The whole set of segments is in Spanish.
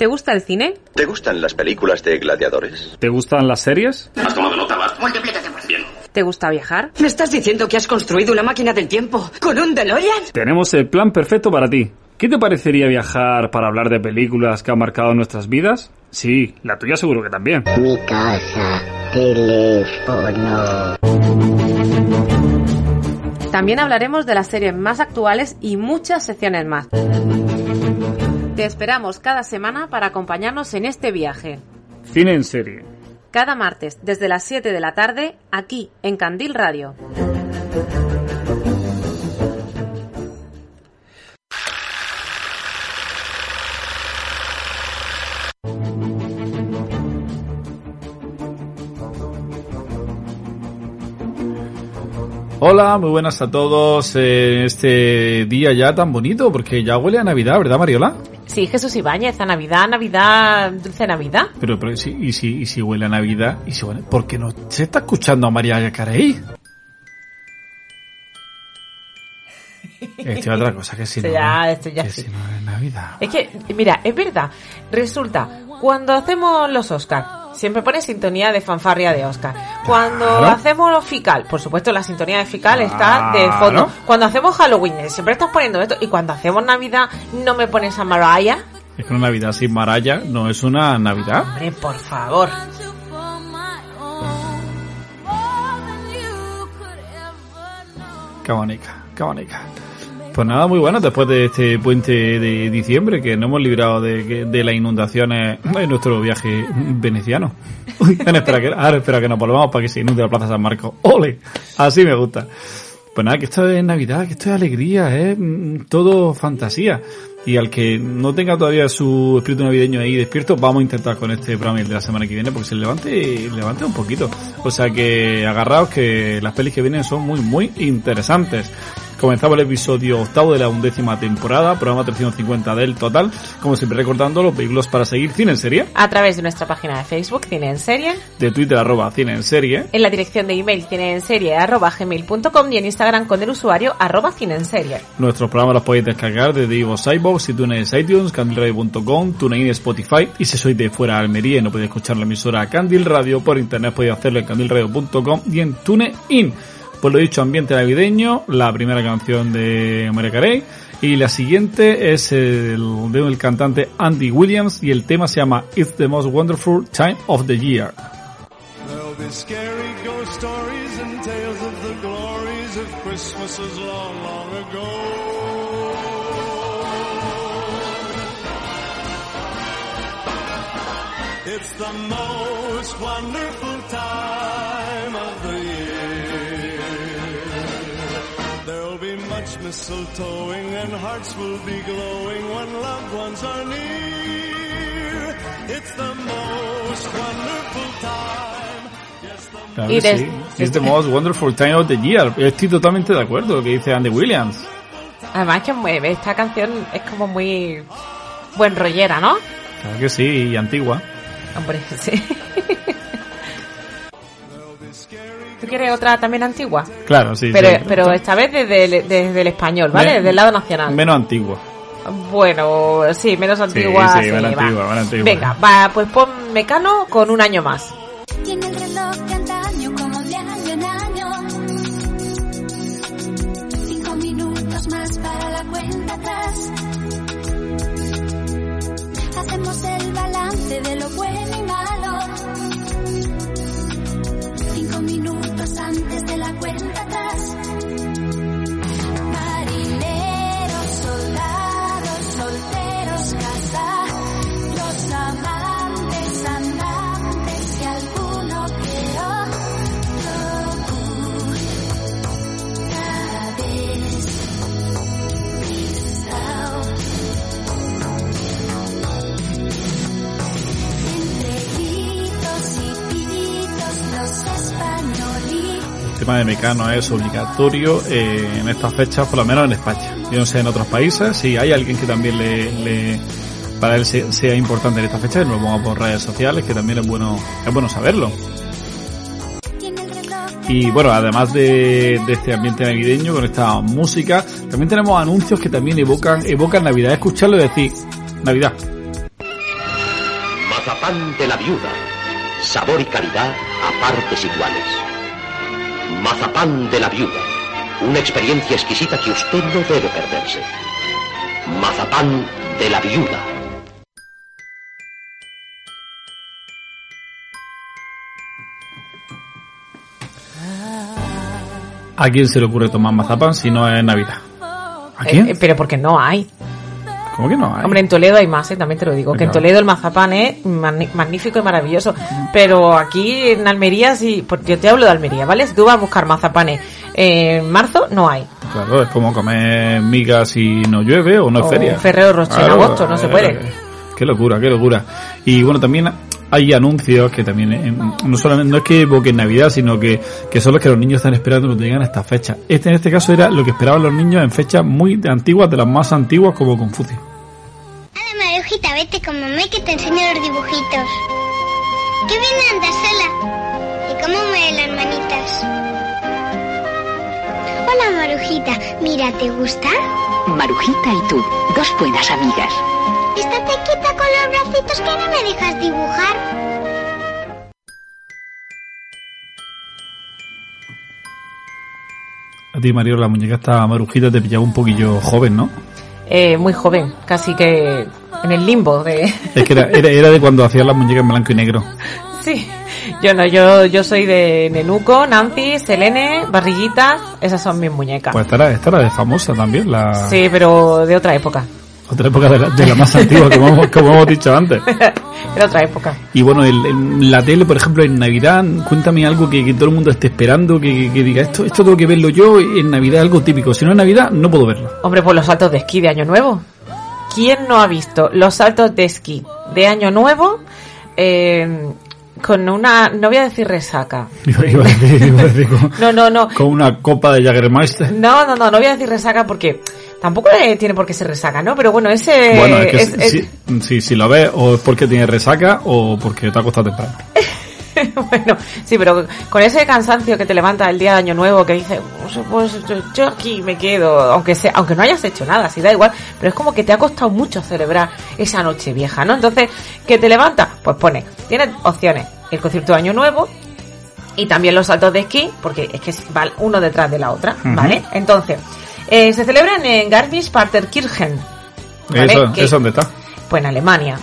¿Te gusta el cine? ¿Te gustan las películas de gladiadores? ¿Te gustan las series? ¿Has tomado nota, Bart? Multiplícate por Bien. ¿Te gusta viajar? ¿Me estás diciendo que has construido una máquina del tiempo con un DeLorean? Tenemos el plan perfecto para ti. ¿Qué te parecería viajar para hablar de películas que han marcado nuestras vidas? Sí, la tuya seguro que también. Mi casa, teléfono. También hablaremos de las series más actuales y muchas secciones más. Te esperamos cada semana para acompañarnos en este viaje. Cine en serie. Cada martes desde las 7 de la tarde aquí en Candil Radio. Hola, muy buenas a todos en este día ya tan bonito, porque ya huele a Navidad, ¿verdad, Mariola? Sí, Jesús Ibáñez, a Navidad, Navidad, dulce Navidad. Pero, pero sí, y, si, y si huele a Navidad, y si huele, ¿por qué no se está escuchando a María Carey? Esto es otra cosa que si no, ya- esto ya que sí. si no es Navidad. Es que, mira, es verdad. Resulta, cuando hacemos los Oscar, siempre pone sintonía de fanfarria de Oscar. Cuando Claro. hacemos los Fical, por supuesto la sintonía de Fical está de fondo. Cuando hacemos Halloween, siempre estás poniendo esto. Y cuando hacemos Navidad, no me pones a Mariah. Es que una Navidad sin Maraya no es una Navidad. Hombre, por favor. Qué bonita, qué bonita. Pues nada, muy bueno después de este puente de diciembre que nos hemos librado de, de las inundaciones en nuestro viaje veneciano. Espera que, ahora espera que nos volvamos para que se inunde la Plaza San Marcos. ¡Ole! Así me gusta. Pues nada, que esto es Navidad, que esto es alegría, es mm, todo fantasía. Y al que no tenga todavía su espíritu navideño ahí despierto, vamos a intentar con este programa el de la semana que viene porque se levante, levante un poquito. O sea que agarraos que las pelis que vienen son muy, muy interesantes. Comenzamos el episodio octavo de la undécima temporada, programa 350 del total. Como siempre recordando los vehículos para seguir cine en serie, A través de nuestra página de Facebook, Cine en Serie, de Twitter arroba cine en serie, en la dirección de email cine en serie arroba gmail.com y en Instagram con el usuario arroba cine en serie. Nuestros programas los podéis descargar desde Ivo iBox, iTunes, iTunes, candilradio.com, TuneIn, Spotify. Y si sois de fuera de Almería y no podéis escuchar la emisora Candil Radio, por internet podéis hacerlo en candilradio.com y en TuneIn. Pues lo dicho, ambiente navideño, la primera canción de María Carey. Y la siguiente es el de el cantante Andy Williams y el tema se llama It's the Most Wonderful Time of the Year. It's the most wonderful time mistletoeing and hearts will be glowing when loved ones are near. It's the most wonderful time. Yes, the Claro Y que sí. It's the most wonderful time of the year. Estoy totalmente de acuerdo con lo que dice Andy Williams. Además que muy- esta canción es como muy buen rollera, ¿no? Claro que sí, y antigua. Hombre, sí. ¿Tú quieres otra también antigua? Claro, sí. Pero, sí. pero esta vez desde el, desde el español, ¿vale? Me- Desde el lado nacional. Menos antigua. Bueno, sí, menos antigua. sí, sí, menos antigua, menos antigua. Venga, va, pues pon Mecano con un año más. Tiene el reloj de antaño como de año en año. Cinco minutos más para la cuenta atrás. Hacemos el balance de lo bueno de Mecano es obligatorio eh, en estas fechas, por lo menos en España. Yo no sé en otros países, si hay alguien que también le, para él se- sea importante en esta fecha, que nos ponga por redes sociales, que también es bueno, es bueno saberlo. Y bueno, además de, de este ambiente navideño con esta música, también tenemos anuncios que también evocan, evocan Navidad. Escucharlo y decir, Navidad. Mazapán de la viuda. Sabor y calidad a partes iguales. Mazapán de la viuda. Una experiencia exquisita que usted no debe perderse. Mazapán de la viuda. ¿A quién se le ocurre tomar mazapán si no es Navidad? ¿A quién? Eh, eh, pero porque no hay. ¿Cómo que no hay? Hombre, en Toledo hay más, ¿eh? también te lo digo. Que en. Toledo el mazapán es magnífico y maravilloso. Pero aquí en Almería, sí, porque yo te hablo de Almería, ¿vale? Si tú vas a buscar mazapanes en marzo, no hay. Claro, es como comer migas si no llueve o no es O feria. Ferrero Rocher en agosto, no se puede. Qué locura, qué locura. Y bueno, también hay anuncios que también, eh, no solamente, no es que evoquen Navidad, sino que, que son los que los niños están esperando cuando llegan a esta fecha. Este en este caso era lo que esperaban los niños en fechas muy antiguas, de las más antiguas como Confucio. Hola Marujita, vete con mamá y que te enseño los dibujitos. Qué bien andas sola. ¿Y cómo mueven las manitas? Hola Marujita, mira, ¿te gusta? Marujita y tú, dos buenas amigas. Estate quieta con los bracitos que no me dejas dibujar. A ti, Mario, la muñeca esta marujita te pillaba un poquillo joven, ¿no? Eh, muy joven, casi que en el limbo de... Es que era, era, era de cuando hacían las muñecas en blanco y negro. sí, yo no, yo, yo soy de Nenuco, Nancy, Selene, Barriguita, esas son mis muñecas. Pues esta era, esta era de famosa también, la Sí, pero de otra época. otra época de la, de la más antigua, como hemos, como hemos dicho antes. de otra época. Y bueno, el- el- la tele, por ejemplo, en Navidad, cuéntame algo que, que todo el mundo esté esperando, que, que- que diga, esto, esto tengo que verlo yo en Navidad, algo típico. Si no es Navidad, no puedo verlo. Hombre, pues los saltos de esquí de Año Nuevo. ¿Quién no ha visto los saltos de esquí de Año Nuevo eh, con una, no voy a decir resaca? Iba, iba a decir, iba a decir con, No, no, no. con una copa de Jagermeister. No, no, no, no voy a decir resaca porque tampoco eh, tiene por qué ser resaca, ¿no? Pero bueno, ese... Bueno, es que es- es- si, si, si lo ves, o es porque tiene resaca o porque te ha costado temprano. bueno, sí, pero con ese cansancio que te levanta el día de Año Nuevo que dices, pues, pues, yo- yo aquí me quedo, aunque sea, aunque no hayas hecho nada, si da igual, pero es como que te ha costado mucho celebrar esa noche vieja, ¿no? Entonces, ¿qué te levanta? Pues pone, tienes opciones, el concierto de Año Nuevo y también los saltos de esquí, porque es que va uno detrás de la otra. ¿vale? Entonces, eh, se celebran en Garmisch-Partenkirchen, ¿vale? Eso, ¿Eso dónde está? pues en Alemania.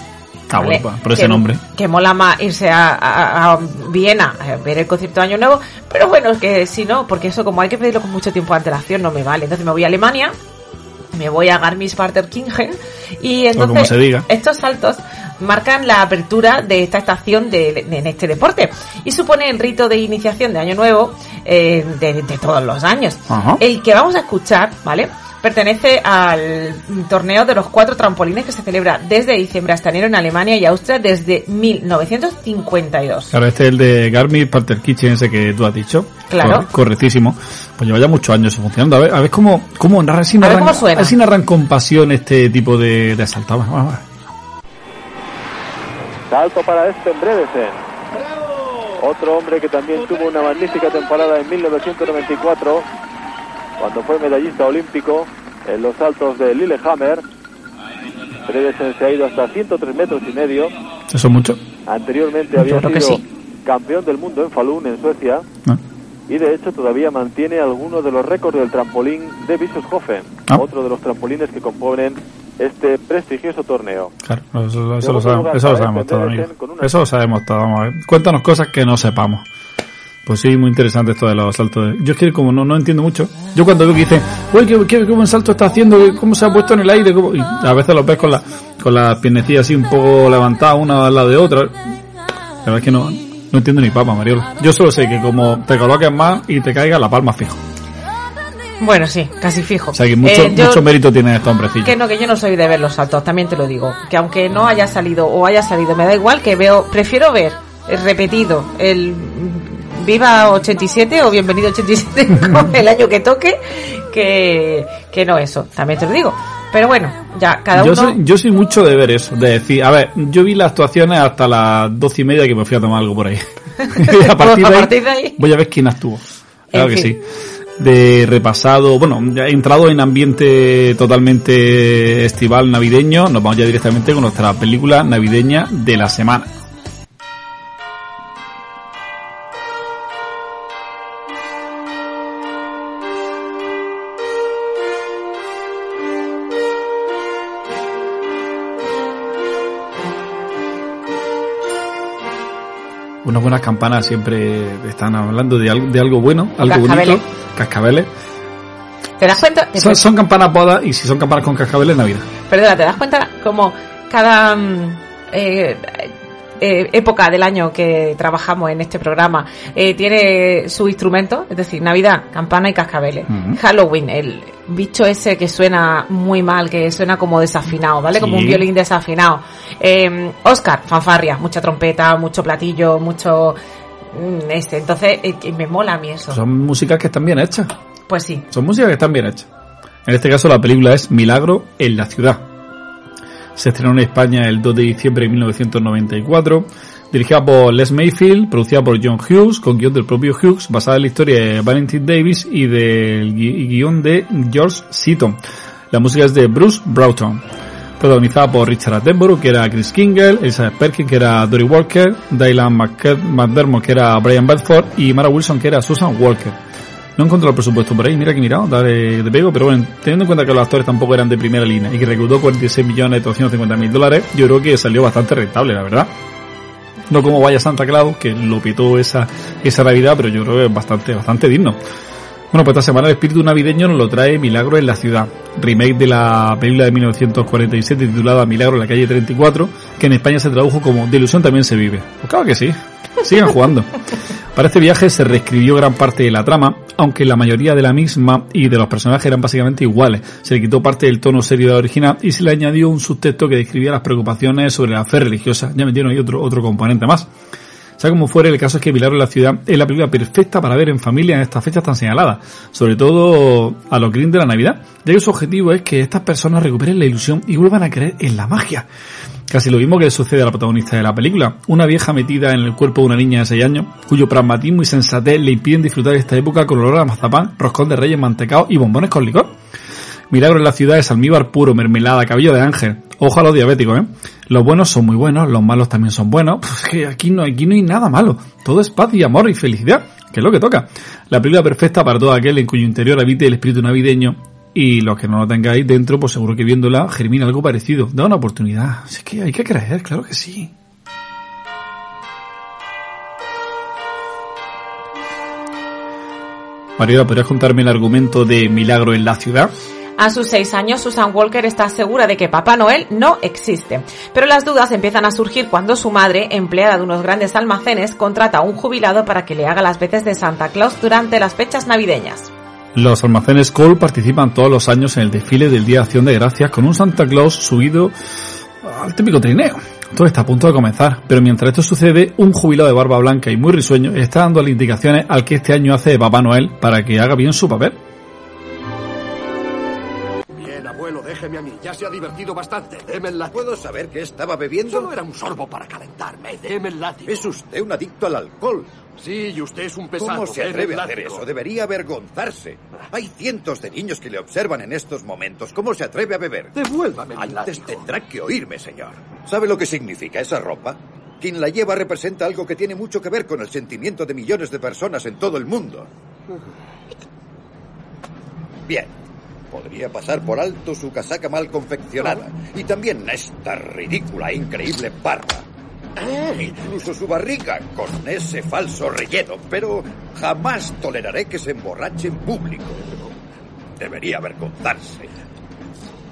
Pues, por ese Que- nombre. Que mola más irse a, a- a Viena a ver el concierto de Año Nuevo, pero bueno, es que si no, porque eso como hay que pedirlo con mucho tiempo de antelación no me vale. Entonces me voy a Alemania, me voy a Garmisch-Partenkirchen y como entonces se diga. estos saltos marcan la apertura de esta estación de, de- en este deporte y supone el rito de iniciación de Año Nuevo eh, de, de todos los años. Ajá. El que vamos a escuchar, ¿vale? Pertenece al torneo de los cuatro trampolines que se celebra desde diciembre hasta enero en Alemania y Austria desde 1952. Claro, este es el de Garmin Parter Kitchen, ese que tú has dicho. Claro. Cor- correctísimo. Pues lleva ya muchos años funcionando. A ver, a ver cómo, cómo, narra, si A ver narran, cómo suena. a ver si narran con pasión este tipo de, de asalto. Vamos, vamos, vamos. Salto para este Brevesen. Otro hombre que también tuvo una magnífica temporada en 1994, cuando fue medallista olímpico en los saltos de Lillehammer. Brevesen se ha ido hasta 103 metros y medio. Eso es mucho. Anteriormente Yo había creo que sido sí. campeón del mundo en Falun, en Suecia. Ah. Y de hecho todavía mantiene algunos de los récords del trampolín de Bischofshofen, Ah. otro de los trampolines que componen este prestigioso torneo. Claro, eso, lo sabemos, eso lo sabemos todo, amigo. Eso lo sabemos todo. Vamos a ver. Cuéntanos cosas que no sepamos. Pues sí, muy interesante esto de los saltos. Yo es que como no, no entiendo mucho. Yo cuando veo que dicen, uy, qué, qué, qué buen salto está haciendo, cómo se ha puesto en el aire, cómo-". y a veces los ves con, la, con las piernecillas así un poco levantadas una al lado de otra. La verdad es que no, no entiendo ni papa, Mariolo. Yo solo sé que como te coloques más y te caiga la palma fijo. Bueno, sí, casi fijo. O sea que mucho, Eh, yo- mucho mérito tiene este hombrecillo. Que no, que yo no soy de ver los saltos, también te lo digo. Que aunque no haya salido o haya salido, me da igual que veo, prefiero ver repetido, el viva 87 o bienvenido 87 con el año que toque, que, que no eso, también te lo digo. Pero bueno, ya cada Yo uno... soy, yo soy mucho de ver eso, de decir, a ver, yo vi las actuaciones hasta las doce y media que me fui a tomar algo por ahí. y a partir, A de, ahí, partir de ahí. voy a ver quién actuó. Claro En que fin. sí. De repasado, bueno, ya he entrado en ambiente totalmente estival navideño, nos vamos ya directamente con nuestra película navideña de la semana. Unas buenas campanas siempre están hablando de algo, de algo bueno, algo Cascabeles. bonito. Cascabeles. ¿Te das cuenta? Son, son campanas bodas y si son campanas con cascabeles, Navidad. Perdona, ¿te das cuenta como cada mm, eh, eh, época del año que trabajamos en este programa eh, tiene su instrumento? Es decir, Navidad, campana y cascabeles. Halloween, el bicho ese que suena muy mal, que suena como desafinado, ¿vale? Como un violín desafinado. Eh, Oscar, fanfarria, mucha trompeta, mucho platillo, mucho... mm, Este, entonces eh, me mola a mí eso. Son músicas que están bien hechas. Pues sí. Son músicas que están bien hechas. En este caso la película es Milagro en la ciudad. Se estrenó en España el 2 de diciembre de 1994. Dirigida por Les Mayfield, producida por John Hughes, con guion del propio Hughes, basada en la historia de Valentine Davis y del guion de George Seaton. La música es de Bruce Broughton. Protagonizada por Richard Attenborough, que era Chris Kingle, Elizabeth Perkins, que era Dory Walker, Dylan McDermott, que era Brian Bedford, y Mara Wilson, que era Susan Walker. No encontré el presupuesto por ahí, mira que he mirado, dale de pego, pero bueno, teniendo en cuenta que los actores tampoco eran de primera línea y que recaudó 46 millones 250 mil dólares, yo creo que salió bastante rentable, la verdad. No como Vaya Santa Claus, que lo pitó esa, esa Navidad, pero yo creo que es bastante, bastante digno. Bueno, pues esta semana el espíritu navideño nos lo trae Milagro en la ciudad, remake de la película de 1947 titulada Milagro en la calle 34, que en España se tradujo como De ilusión también se vive. Pues claro que sí, sigan jugando. Para este viaje se reescribió gran parte de la trama, aunque la mayoría de la misma y de los personajes eran básicamente iguales. Se le quitó parte del tono serio de la original y se le añadió un subtexto que describía las preocupaciones sobre la fe religiosa. Ya metieron ahí otro, otro componente más. Sea como fuere, el caso es que Milagro en la ciudad es la película perfecta para ver en familia en estas fechas tan señaladas, sobre todo a los green de la Navidad, ya que su objetivo es que estas personas recuperen la ilusión y vuelvan a creer en la magia. Casi lo mismo que sucede a la protagonista de la película, una vieja metida en el cuerpo de una niña de 6 años, cuyo pragmatismo y sensatez le impiden disfrutar esta época con olor a mazapán, roscón de reyes mantecado y bombones con licor. Milagro en la ciudad es almíbar puro, mermelada, cabello de ángel. Ojo a los diabéticos, ¿eh? Los buenos son muy buenos, los malos también son buenos. Que aquí no, aquí no hay nada malo. Todo es paz y amor y felicidad, que es lo que toca. La película perfecta para todo aquel en cuyo interior habite el espíritu navideño. Y los que no lo tengáis dentro, pues seguro que viéndola germina algo parecido. Da una oportunidad. Es que hay que creer, claro que sí. Mariela, ¿podrías contarme el argumento de Milagro en la ciudad? A sus seis años, Susan Walker está segura de que Papá Noel no existe. Pero las dudas empiezan a surgir cuando su madre, empleada de unos grandes almacenes, contrata a un jubilado para que le haga las veces de Santa Claus durante las fechas navideñas. Los almacenes Cole participan todos los años en el desfile del Día de Acción de Gracias con un Santa Claus subido al típico trineo. Todo está a punto de comenzar, pero mientras esto sucede, un jubilado de barba blanca y muy risueño está dando las indicaciones al que este año hace de Papá Noel para que haga bien su papel. Bien, abuelo, déjeme a mí. Ya se ha divertido bastante. Deme el látigo. ¿Puedo saber qué estaba bebiendo? Solo era un sorbo para calentarme. Deme el látigo. Es usted un adicto al alcohol. Sí, y usted es un pesado. ¿Cómo se atreve a hacer eso? Debería avergonzarse. Hay cientos de niños que le observan en estos momentos. ¿Cómo se atreve a beber? Devuélvame Antes látigo. tendrá que oírme, señor. ¿Sabe lo que significa esa ropa? Quien la lleva representa algo que tiene mucho que ver con el sentimiento de millones de personas en todo el mundo. Bien. Podría pasar por alto su casaca mal confeccionada. Y también esta ridícula e increíble barba. E incluso su barriga con ese falso relleno. Pero jamás toleraré que se emborrache en público. Debería avergonzarse.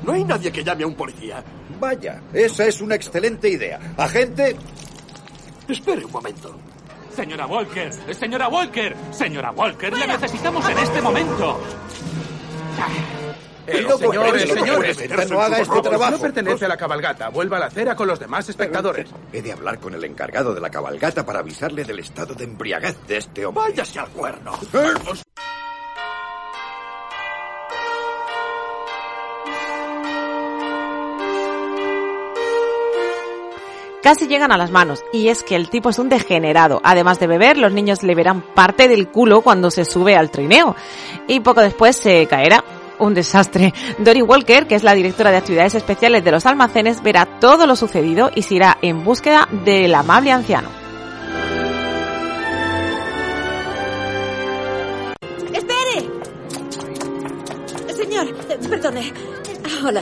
No hay nadie que llame a un policía. Vaya, esa es una excelente idea. Agente, Espere un momento. Señora Walker, señora Walker, señora Walker, le necesitamos en este momento. El no puede, señor, el no haga este trabajo. No pertenece a la cabalgata. Vuelva a la acera con los demás espectadores. He de hablar con el encargado de la cabalgata para avisarle del estado de embriaguez de este hombre. Váyase al cuerno. Casi llegan a las manos, y es que el tipo es un degenerado. Además de beber, los niños le verán parte del culo cuando se sube al trineo. Y poco después se caerá. Un desastre. Dory Walker, que es la directora de actividades especiales de los almacenes, verá todo lo sucedido y se irá en búsqueda del amable anciano. ¡Espere! Señor, perdone. Hola,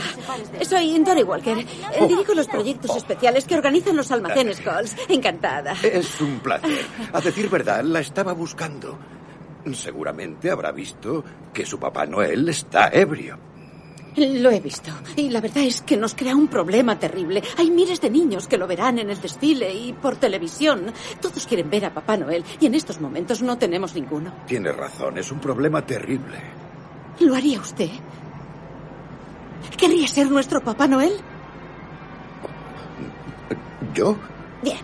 soy Dory Walker. Eh, Dirijo los proyectos especiales que organizan los almacenes Coles. Encantada. Es un placer. A decir verdad, la estaba buscando. Seguramente habrá visto que su Papá Noel está ebrio. Lo he visto. Y la verdad es que nos crea un problema terrible. Hay miles de niños que lo verán en el desfile y por televisión. Todos quieren ver a Papá Noel y en estos momentos no tenemos ninguno. Tiene razón, es un problema terrible. ¿Lo haría usted? ¿Querría ser nuestro Papá Noel? ¿Yo? Bien.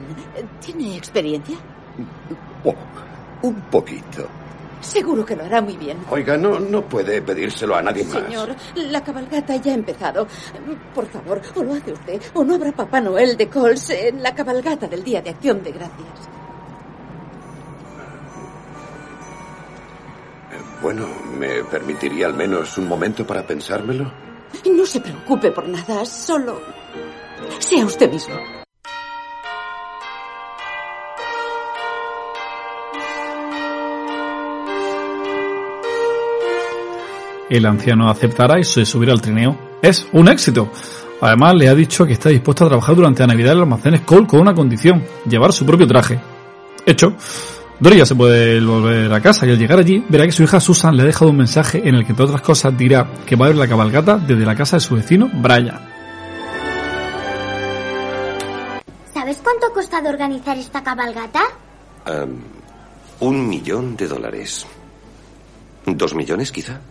¿Tiene experiencia? Oh, un poquito. Seguro que lo hará muy bien. Oiga, no, no puede pedírselo a nadie más. Señor, la cabalgata ya ha empezado. Por favor, o lo hace usted, o no habrá Papá Noel de Coles en la cabalgata del Día de Acción de Gracias. Bueno, ¿me permitiría al menos un momento para pensármelo? No se preocupe por nada, solo sea usted mismo. El anciano aceptará y se subirá al trineo. Es un éxito. Además, le ha dicho que está dispuesto a trabajar durante la Navidad en los almacenes Cole con una condición, llevar su propio traje. Hecho. Dory ya se puede volver a casa y al llegar allí verá que su hija Susan le ha dejado un mensaje en el que, entre otras cosas, dirá que va a ver la cabalgata desde la casa de su vecino, Brian. ¿Sabes cuánto ha costado organizar esta cabalgata? Am, un millón de dólares. ¿Dos millones, quizá?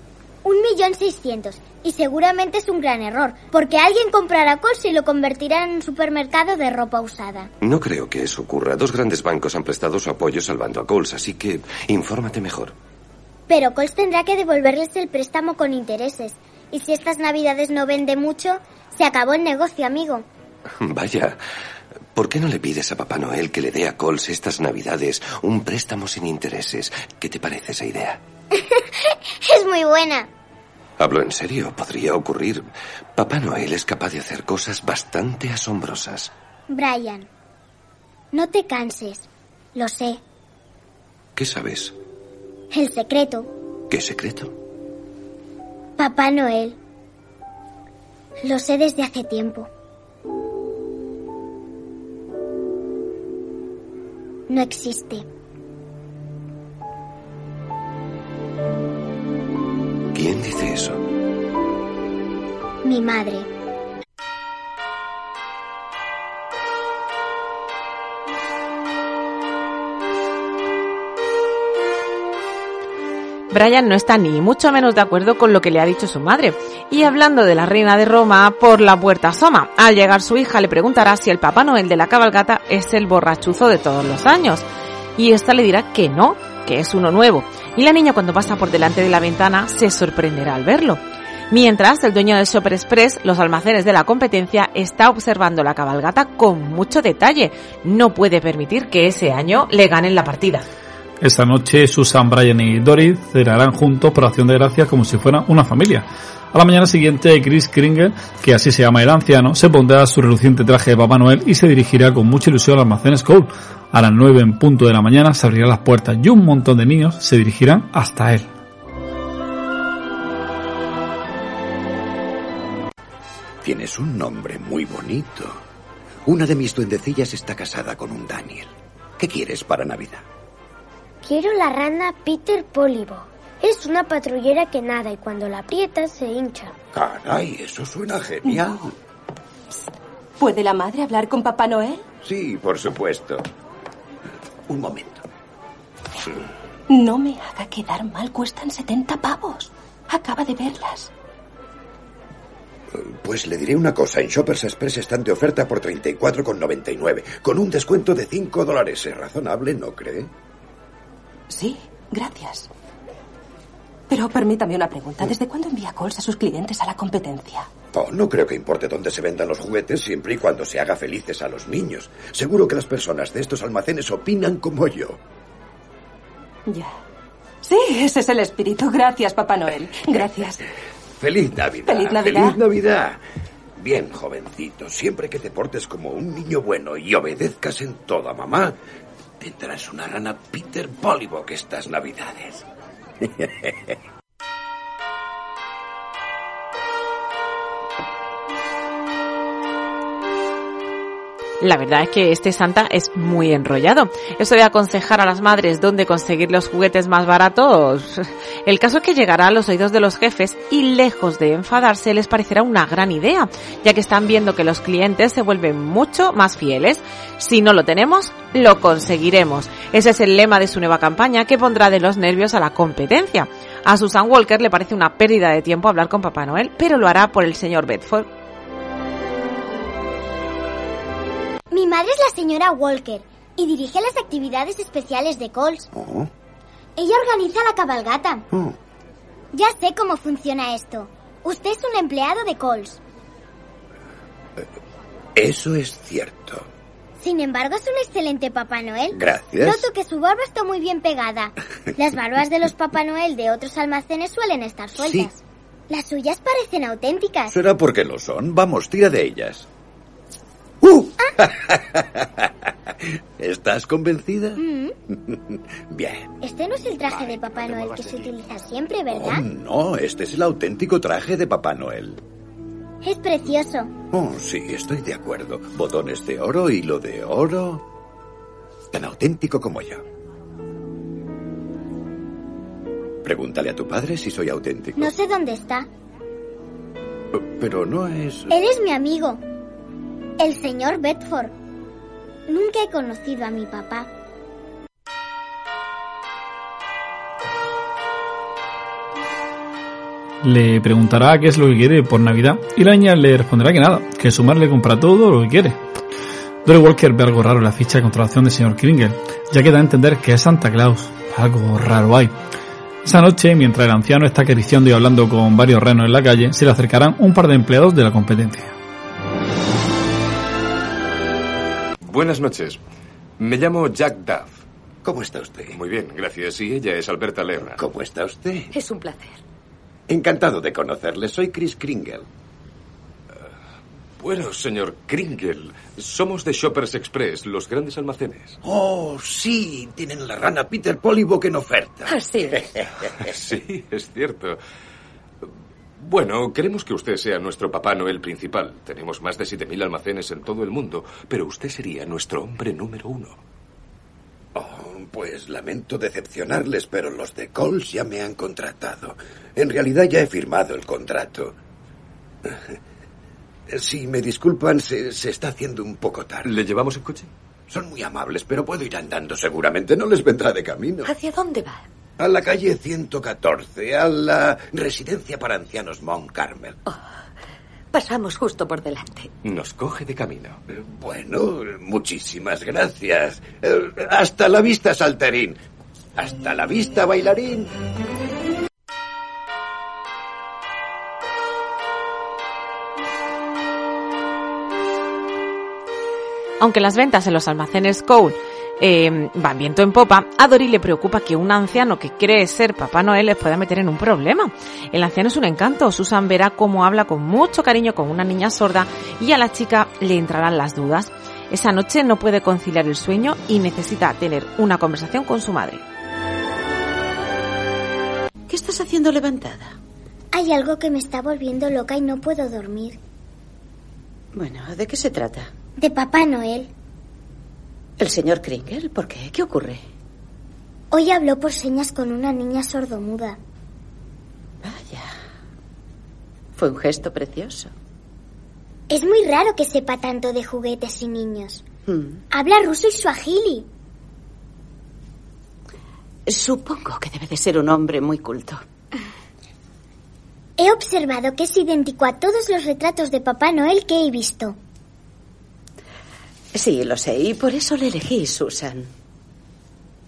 Un millón seiscientos. Y seguramente es un gran error, porque alguien comprará Coles y lo convertirá en un supermercado de ropa usada. No creo que eso ocurra. Dos grandes bancos han prestado su apoyo salvando a Coles, así que infórmate mejor. Pero Coles tendrá que devolverles el préstamo con intereses. Y si estas navidades no vende mucho, se acabó el negocio, amigo. Vaya, ¿por qué no le pides a Papá Noel que le dé a Coles estas navidades un préstamo sin intereses? ¿Qué te parece esa idea? es muy buena. Hablo en serio, podría ocurrir. Papá Noel es capaz de hacer cosas bastante asombrosas. Brian, no te canses. Lo sé. ¿Qué sabes? El secreto. ¿Qué secreto? Papá Noel. Lo sé desde hace tiempo. No existe. ¿Quién dice eso? Mi madre. Brian no está ni mucho menos de acuerdo con lo que le ha dicho su madre. Y hablando de la reina de Roma, por la puerta asoma. Al llegar su hija le preguntará si el Papá Noel de la cabalgata es el borrachuzo de todos los años. Y esta le dirá que no, que es uno nuevo. Y la niña cuando pasa por delante de la ventana se sorprenderá al verlo. Mientras, el dueño del Shopper Express, los almacenes de la competencia, está observando la cabalgata con mucho detalle. No puede permitir que ese año le ganen la partida. Esta noche Susan, Brian y Dory cenarán juntos por acción de gracias como si fueran una familia. A la mañana siguiente, Chris Kringer, que así se llama el anciano, se pondrá su reluciente traje de Papá Noel y se dirigirá con mucha ilusión al almacén Cole. A las 9 en punto de la mañana se abrirán las puertas y un montón de niños se dirigirán hasta él. Tienes un nombre muy bonito. Una de mis duendecillas está casada con un Daniel. ¿Qué quieres para Navidad? Quiero la rana Peter Polivo. Es una patrullera que nada y cuando la aprietas se hincha. Caray, eso suena genial. ¿Puede la madre hablar con Papá Noel? Sí, por supuesto. Un momento. No me haga quedar mal, cuestan 70 pavos. Acaba de verlas. Pues le diré una cosa. En Shoppers Express están de oferta por 34,99. Con un descuento de 5 dólares. ¿Es razonable, no cree? Sí, gracias. Pero permítame una pregunta. ¿Desde cuándo envía Coles a sus clientes a la competencia? Oh, no creo que importe dónde se vendan los juguetes siempre y cuando se haga felices a los niños. Seguro que las personas de estos almacenes opinan como yo. Ya. Sí, ese es el espíritu. Gracias, Papá Noel. Gracias. Feliz Navidad. Feliz Navidad. Feliz Navidad. Bien, jovencito, siempre que te portes como un niño bueno y obedezcas en todo a mamá, tendrás una rana Peter Pollybock estas Navidades. La verdad es que este Santa es muy enrollado. Eso de aconsejar a las madres dónde conseguir los juguetes más baratos, el caso es que llegará a los oídos de los jefes y lejos de enfadarse les parecerá una gran idea, ya que están viendo que los clientes se vuelven mucho más fieles. Si no lo tenemos, lo conseguiremos. Ese es el lema de su nueva campaña que pondrá de los nervios a la competencia. A Susan Walker le parece una pérdida de tiempo hablar con Papá Noel, pero lo hará por el señor Bedford. Mi madre es la señora Walker y dirige las actividades especiales de Coles. Oh, Ella organiza la cabalgata. oh. Ya sé cómo funciona esto. Usted es un empleado de Coles. Eso es cierto. Sin embargo, es un excelente Papá Noel. Gracias. Noto que su barba está muy bien pegada. Las barbas de los Papá Noel de otros almacenes suelen estar sueltas. Las suyas parecen auténticas. Será porque lo son. Vamos, tira de ellas. ¡Uh! ¿Estás convencida? Mm, Bien. Este no es el traje de Papá Noel que se utiliza siempre, Oh, ¿verdad? no, este es el auténtico traje de Papá Noel. Es precioso. Oh, sí, estoy de acuerdo. Botones de oro, hilo de oro. Tan auténtico como yo. Pregúntale a tu padre si soy auténtico. No sé dónde está. Pero no es... Él es mi amigo. El señor Bedford. Nunca he conocido a mi papá. Le preguntará qué es lo que quiere por Navidad y la niña le responderá que nada, que su madre le compra todo lo que quiere. Dory Walker ve algo raro en la ficha de contratación del señor Kringle, ya que da a entender que es Santa Claus. Algo raro hay. Esa noche, mientras el anciano está acariciando y hablando con varios renos en la calle, se le acercarán un par de empleados de la competencia. Buenas noches. Me llamo Jack Duff. ¿Cómo está usted? Muy bien, gracias. Y ella es Alberta Lerra. ¿Cómo está usted? Es un placer. Encantado de conocerle. Soy Chris Kringle. Bueno, señor Kringle, somos de Shoppers Express, los grandes almacenes. Oh, sí, tienen la rana Peter Pollybock en oferta. Así Sí, es cierto. Bueno, queremos que usted sea nuestro Papá Noel principal. Tenemos más de 7.000 almacenes en todo el mundo, pero usted sería nuestro hombre número uno. Oh, pues lamento decepcionarles, pero los de Coles ya me han contratado. En realidad ya he firmado el contrato. Si me disculpan, se, se está haciendo un poco tarde. ¿Le llevamos el coche? Son muy amables, pero puedo ir andando seguramente. No les vendrá de camino. ¿Hacia dónde va? A la calle 114, a la residencia para ancianos Mount Carmel. Pasamos justo por delante. Nos coge de camino. Bueno, muchísimas gracias. Eh, Hasta la vista, saltarín. Hasta la vista, bailarín. Aunque las ventas en los almacenes Cole eh, van viento en popa, a Dory le preocupa que un anciano que cree ser Papá Noel les pueda meter en un problema. El anciano es un encanto. Susan verá cómo habla con mucho cariño con una niña sorda y a la chica le entrarán las dudas. Esa noche no puede conciliar el sueño y necesita tener una conversación con su madre. ¿Qué estás haciendo levantada? Hay algo que me está volviendo loca y no puedo dormir. Bueno, ¿de qué se trata? De Papá Noel. ¿El señor Kringle? ¿Por qué? ¿Qué ocurre? Hoy habló por señas con una niña sordomuda. Vaya. Fue un gesto precioso. Es muy raro que sepa tanto de juguetes y niños. Hmm. Habla ruso y suajili. Supongo que debe de ser un hombre muy culto. He observado que es idéntico a todos los retratos de Papá Noel que he visto. Sí, lo sé, y por eso le elegí, Susan.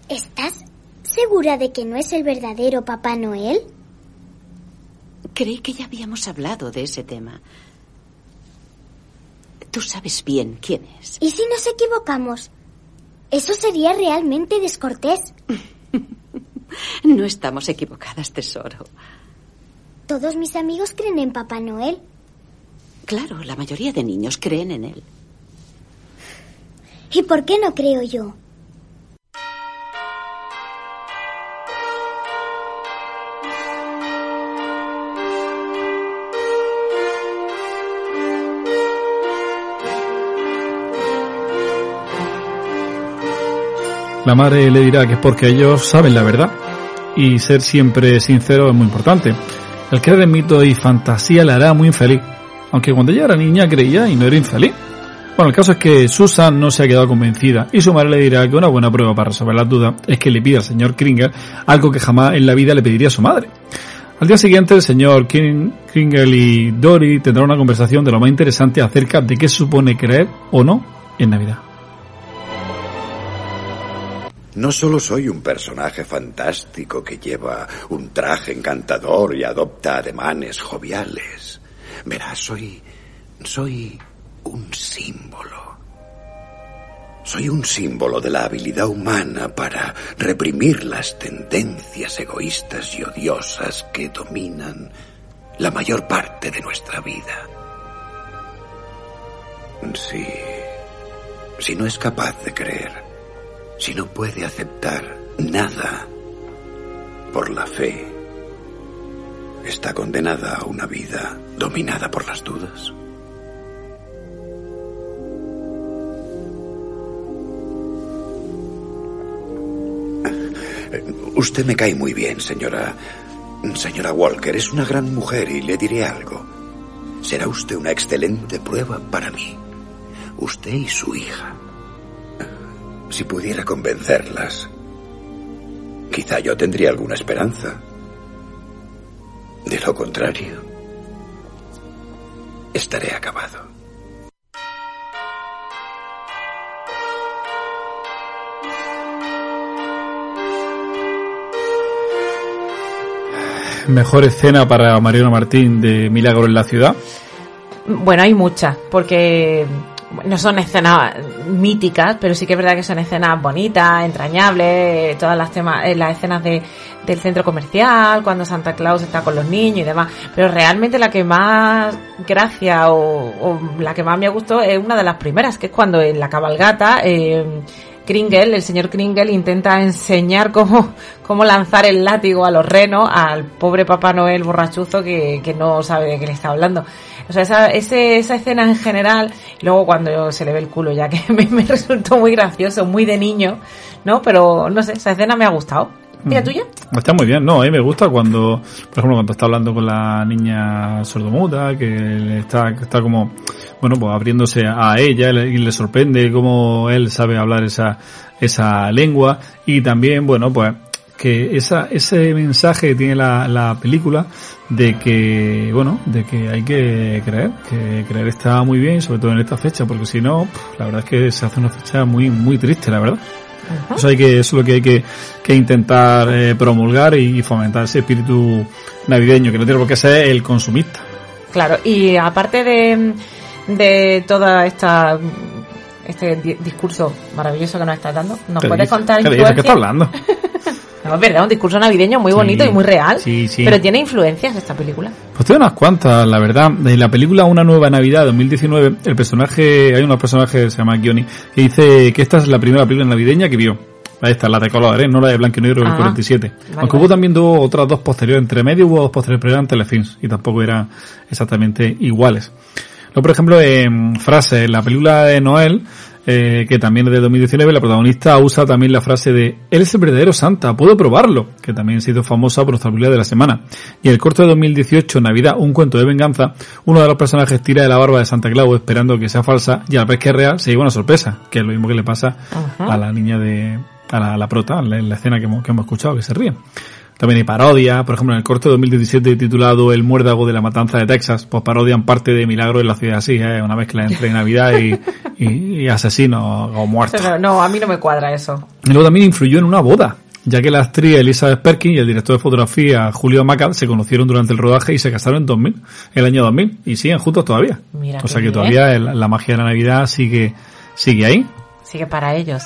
¿Estás segura de que no es el verdadero Papá Noel? Creí que ya habíamos hablado de ese tema. Tú sabes bien quién es. ¿Y si nos equivocamos? Eso sería realmente descortés. No estamos equivocadas, tesoro. Todos mis amigos creen en Papá Noel. Claro, la mayoría de niños creen en él. ¿Y por qué no creo yo? La madre le dirá que es porque ellos saben la verdad. Y ser siempre sincero es muy importante. El creer en mitos y fantasía le hará muy infeliz. Aunque cuando ella era niña creía y no era infeliz. Bueno, el caso es que Susan no se ha quedado convencida y su madre le dirá que una buena prueba para resolver las dudas es que le pida al señor Kringle algo que jamás en la vida le pediría a su madre. Al día siguiente el señor Kring- Kringle y Dory tendrán una conversación de lo más interesante acerca de qué supone creer o no en Navidad. No solo soy un personaje fantástico que lleva un traje encantador y adopta ademanes joviales. Verás, soy. soy un símbolo. Soy un símbolo de la habilidad humana para reprimir las tendencias egoístas y odiosas que dominan la mayor parte de nuestra vida. Si. si no es capaz de creer, si no puede aceptar nada por la fe, está condenada a una vida dominada por las dudas. Usted me cae muy bien, señora. Señora Walker, es una gran mujer y le diré algo. Será usted una excelente prueba para mí. Usted y su hija. Si pudiera convencerlas, quizá yo tendría alguna esperanza. De lo contrario, estaré acabado. Mejor escena para Mariano Martín de Milagro en la ciudad. Bueno, hay muchas, porque no son escenas míticas, pero sí que es verdad que son escenas bonitas, entrañables, todas las temas, eh, las escenas de, del centro comercial, cuando Santa Claus está con los niños y demás. Pero realmente la que más gracia o, la que más me gustó es una de las primeras, que es cuando en la cabalgata eh, Kringle, el señor Kringle intenta enseñar cómo, cómo lanzar el látigo a los renos al pobre Papá Noel borrachuzo que, que no sabe de qué le está hablando. O sea, esa, esa escena en general, luego cuando se le ve el culo ya que me resultó muy gracioso, muy de niño, ¿no? Pero no sé, esa escena me ha gustado. ¿Y la Mm. tuya? Está muy bien, no, a mí me gusta cuando, por ejemplo, cuando está hablando con la niña sordomuda, que está, está como, bueno, pues abriéndose a ella y le sorprende cómo él sabe hablar esa, esa lengua y también, bueno, pues que esa, ese mensaje que tiene la, la película de que, bueno, de que hay que creer, que creer está muy bien, sobre todo en esta fecha, porque si no, la verdad es que se hace una fecha muy, muy triste, la verdad. Eso, hay que, eso es lo que hay que, que intentar eh, promulgar y fomentar ese espíritu navideño, que no tiene por qué ser el consumista. Claro, y aparte de, de toda esta este di- discurso maravilloso que nos estás dando, ¿nos ¿Qué puedes contar ¿Qué dices? ¿Qué influencias? está hablando? No, es verdad, un discurso navideño muy Sí, bonito y muy real, sí, sí. pero tiene influencias esta película. Pues tiene unas cuantas, la verdad. De la película Una nueva Navidad 2019, el personaje, hay unos personajes, se llama Gioni, que dice que esta es la primera película navideña que vio. Esta, la de color, ¿eh? no la de blanco y negro del Ah, 47. vale, Aunque vale. hubo también dos, otras dos posteriores, entre medio hubo dos posteriores, pero eran telefilms y tampoco eran exactamente iguales. Luego, por ejemplo, en frases, en la película de Noel, eh, que también es de 2019, la protagonista usa también la frase de Él es el verdadero Santa, puedo probarlo, que también ha sido famosa por nuestra película de la semana. Y en el corto de 2018, Navidad, un cuento de venganza, uno de los personajes tira de la barba de Santa Claus esperando que sea falsa y al ver que es real se lleva una sorpresa, que es lo mismo que le pasa Ajá. a la niña de, a la, a la prota, en la, en la escena que hemos, que hemos escuchado, que se ríe. También hay parodia, por ejemplo, en el corte de 2017 titulado El muérdago de la matanza de Texas, pues parodian parte de Milagro en la ciudad así, ¿eh? una mezcla entre Navidad y, y, y asesino o muerto. Pero no, a mí no me cuadra eso. Y luego también influyó en una boda, ya que la actriz Elizabeth Perkins y el director de fotografía Julio Macal se conocieron durante el rodaje y se casaron en 2000, el año 2000, y siguen juntos todavía. Mira o sea que bien. todavía la magia de la Navidad sigue, sigue ahí. Sigue para ellos.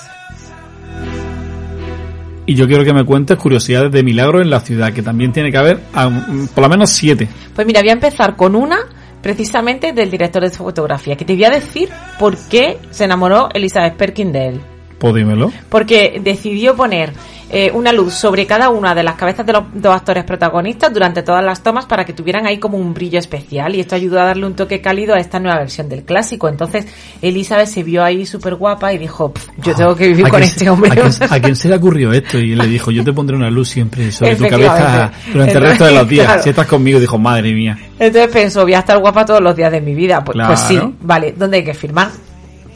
Y yo quiero que me cuentes curiosidades de Milagro en la ciudad, que también tiene que haber ah, mm, por lo menos siete. Pues mira, voy a empezar con una precisamente del director de fotografía, que te voy a decir por qué se enamoró Elizabeth Perkins de él. Pues. Porque decidió poner eh, una luz sobre cada una de las cabezas de los dos actores protagonistas durante todas las tomas para que tuvieran ahí como un brillo especial y esto ayudó a darle un toque cálido a esta nueva versión del clásico. Entonces Elizabeth se vio ahí súper guapa y dijo, "Pff, yo tengo que vivir ¿A con este hombre. ¿a quién, a quién se le ocurrió esto? Y él le dijo, yo te pondré una luz siempre sobre tu cabeza durante el resto de los días. Claro. Si estás conmigo, dijo, madre mía. Entonces pensó, voy a estar guapa todos los días de mi vida. Pues, pues sí, vale, ¿dónde hay que firmar?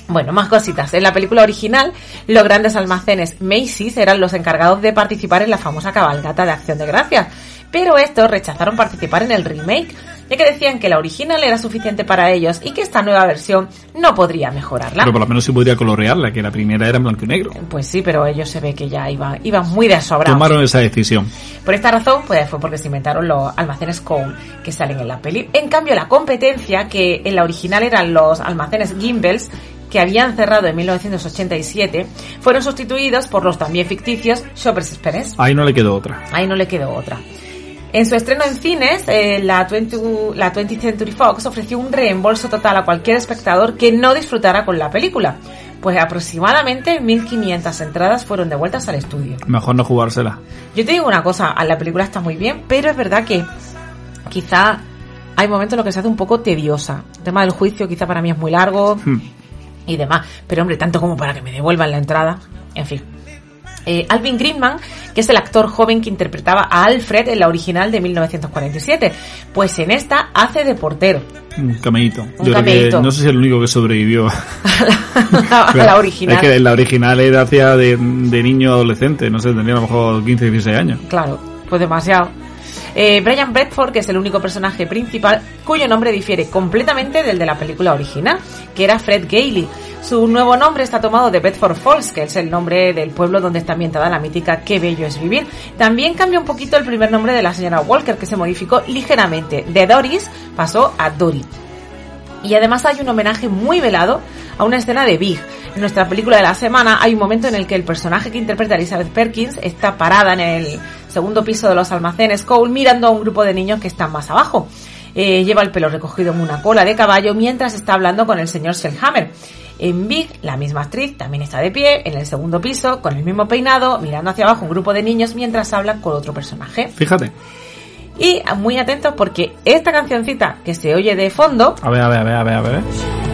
Bueno, más cositas. En la película original, los grandes almacenes Macy's eran los encargados de participar en la famosa cabalgata de Acción de Gracias. Pero estos rechazaron participar en el remake, ya que decían que la original era suficiente para ellos y que esta nueva versión no podría mejorarla. Pero por lo menos se podría colorearla, que la primera era en blanco y negro. Pues sí, pero ellos se ve que ya iban, iban muy de sobra. Tomaron esa decisión. Por esta razón, pues fue porque se inventaron los almacenes Cole que salen en la peli. En cambio, la competencia, que en la original eran los almacenes Gimbels, que habían cerrado en 1987, fueron sustituidos por los también ficticios Shoppers Express. Ahí no le quedó otra. Ahí no le quedó otra. En su estreno en cines, eh, la, 20, la 20th Century Fox ofreció un reembolso total a cualquier espectador que no disfrutara con la película. Pues aproximadamente 1.500 entradas fueron devueltas al estudio. Mejor no jugársela. Yo te digo una cosa, la película está muy bien, pero es verdad que quizá hay momentos en los que se hace un poco tediosa. El tema del juicio quizá para mí es muy largo Hmm. Y demás. Pero hombre, tanto como para que me devuelvan la entrada. En fin. Eh, Alvin Greenman, que es el actor joven que interpretaba a Alfred en la original de 1947, pues en esta hace de portero. Un camellito. Un Yo creo que no sé si es el único que sobrevivió. a la original. Es que en la original era hacia de, de niño adolescente, no sé, tendría a lo mejor 15, 16 años. Claro, pues demasiado. Eh, Brian Bedford, que es el único personaje principal, cuyo nombre difiere completamente del de la película original, que era Fred Gailey. Su nuevo nombre está tomado de Bedford Falls, que es el nombre del pueblo donde está ambientada la mítica Qué bello es vivir. También cambia un poquito el primer nombre de la señora Walker, que se modificó ligeramente. De Doris pasó a Dory. Y además hay un homenaje muy velado a una escena de Big. En nuestra película de la semana hay un momento en el que el personaje que interpreta Elizabeth Perkins está parada en el segundo piso de los almacenes Cole mirando a un grupo de niños que están más abajo. Eh, lleva el pelo recogido en una cola de caballo mientras está hablando con el señor Shellhammer. En Big, la misma actriz también está de pie en el segundo piso con el mismo peinado, mirando hacia abajo un grupo de niños mientras habla con otro personaje. Fíjate. Y muy atentos porque esta cancioncita que se oye de fondo A ver, a ver, a ver, a ver, a ver.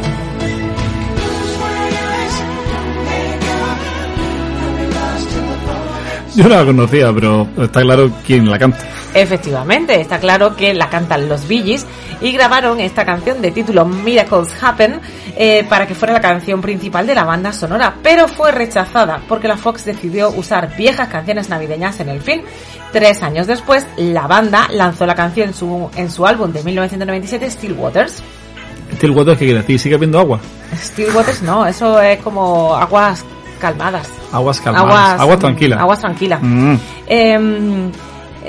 Yo no la conocía, pero está claro quién la canta. Efectivamente, está claro que la cantan los Gees y grabaron esta canción de título Miracles Happen eh, para que fuera la canción principal de la banda sonora, pero fue rechazada porque la Fox decidió usar viejas canciones navideñas en el film. Tres años después, la banda lanzó la canción en su, en su álbum de 1997, Still Waters. El Waters que quiere decir, sigue habiendo agua. Still Waters no, eso es como aguas calmadas. Aguas calmadas. Aguas, tranquilas. Aguas tranquilas. Mm. Eh,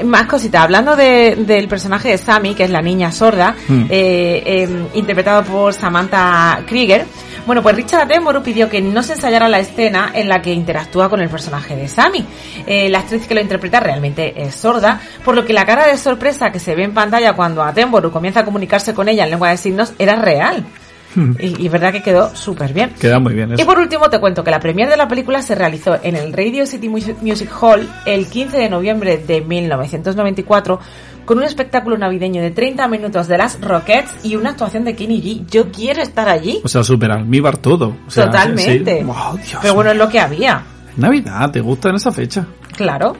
más cositas. Hablando de- del personaje de Sammy, que es la niña sorda, Mm. eh, eh, interpretado por Samantha Krieger. Bueno, pues Richard Attenborough pidió que no se ensayara la escena en la que interactúa con el personaje de Sammy. Eh, la actriz que lo interpreta realmente es sorda, por lo que la cara de sorpresa que se ve en pantalla cuando Attenborough comienza a comunicarse con ella en lengua de signos era real. Y, y es verdad que quedó súper bien. Queda muy bien Y eso. por último te cuento que la premier de la película se realizó en el Radio City Mu- Music Hall el 15 de noviembre de 1994 con un espectáculo navideño de 30 minutos de las Rockets y una actuación de Kenny G. Yo quiero estar allí. O sea, super almíbar todo. O sea, Totalmente. sí. Wow, Dios Pero bueno, es lo que había. Navidad, ¿te gusta en esa fecha? Claro.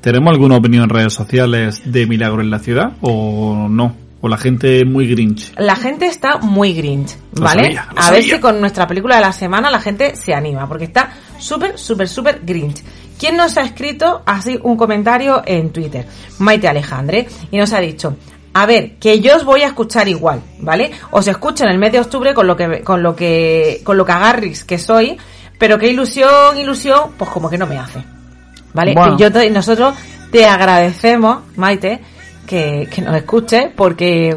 ¿Tenemos alguna opinión en redes sociales de Milagro en la ciudad o no? ¿O la gente muy grinch? La gente está muy grinch, Lo ¿vale? sabía, lo a ver sabía. si con nuestra película de la semana la gente se anima, porque está súper, súper, súper grinch. ¿Quién nos ha escrito así un comentario en Twitter? Maite Alejandre. Y nos ha dicho, a ver, que yo os voy a escuchar igual, ¿vale? Os escucho en el mes de octubre con lo que, con lo que, con lo que agarris que soy, pero qué ilusión, ilusión, pues como que no me hace. ¿Vale? Bueno. Y yo te- nosotros te agradecemos, Maite, que, que nos escuches, porque,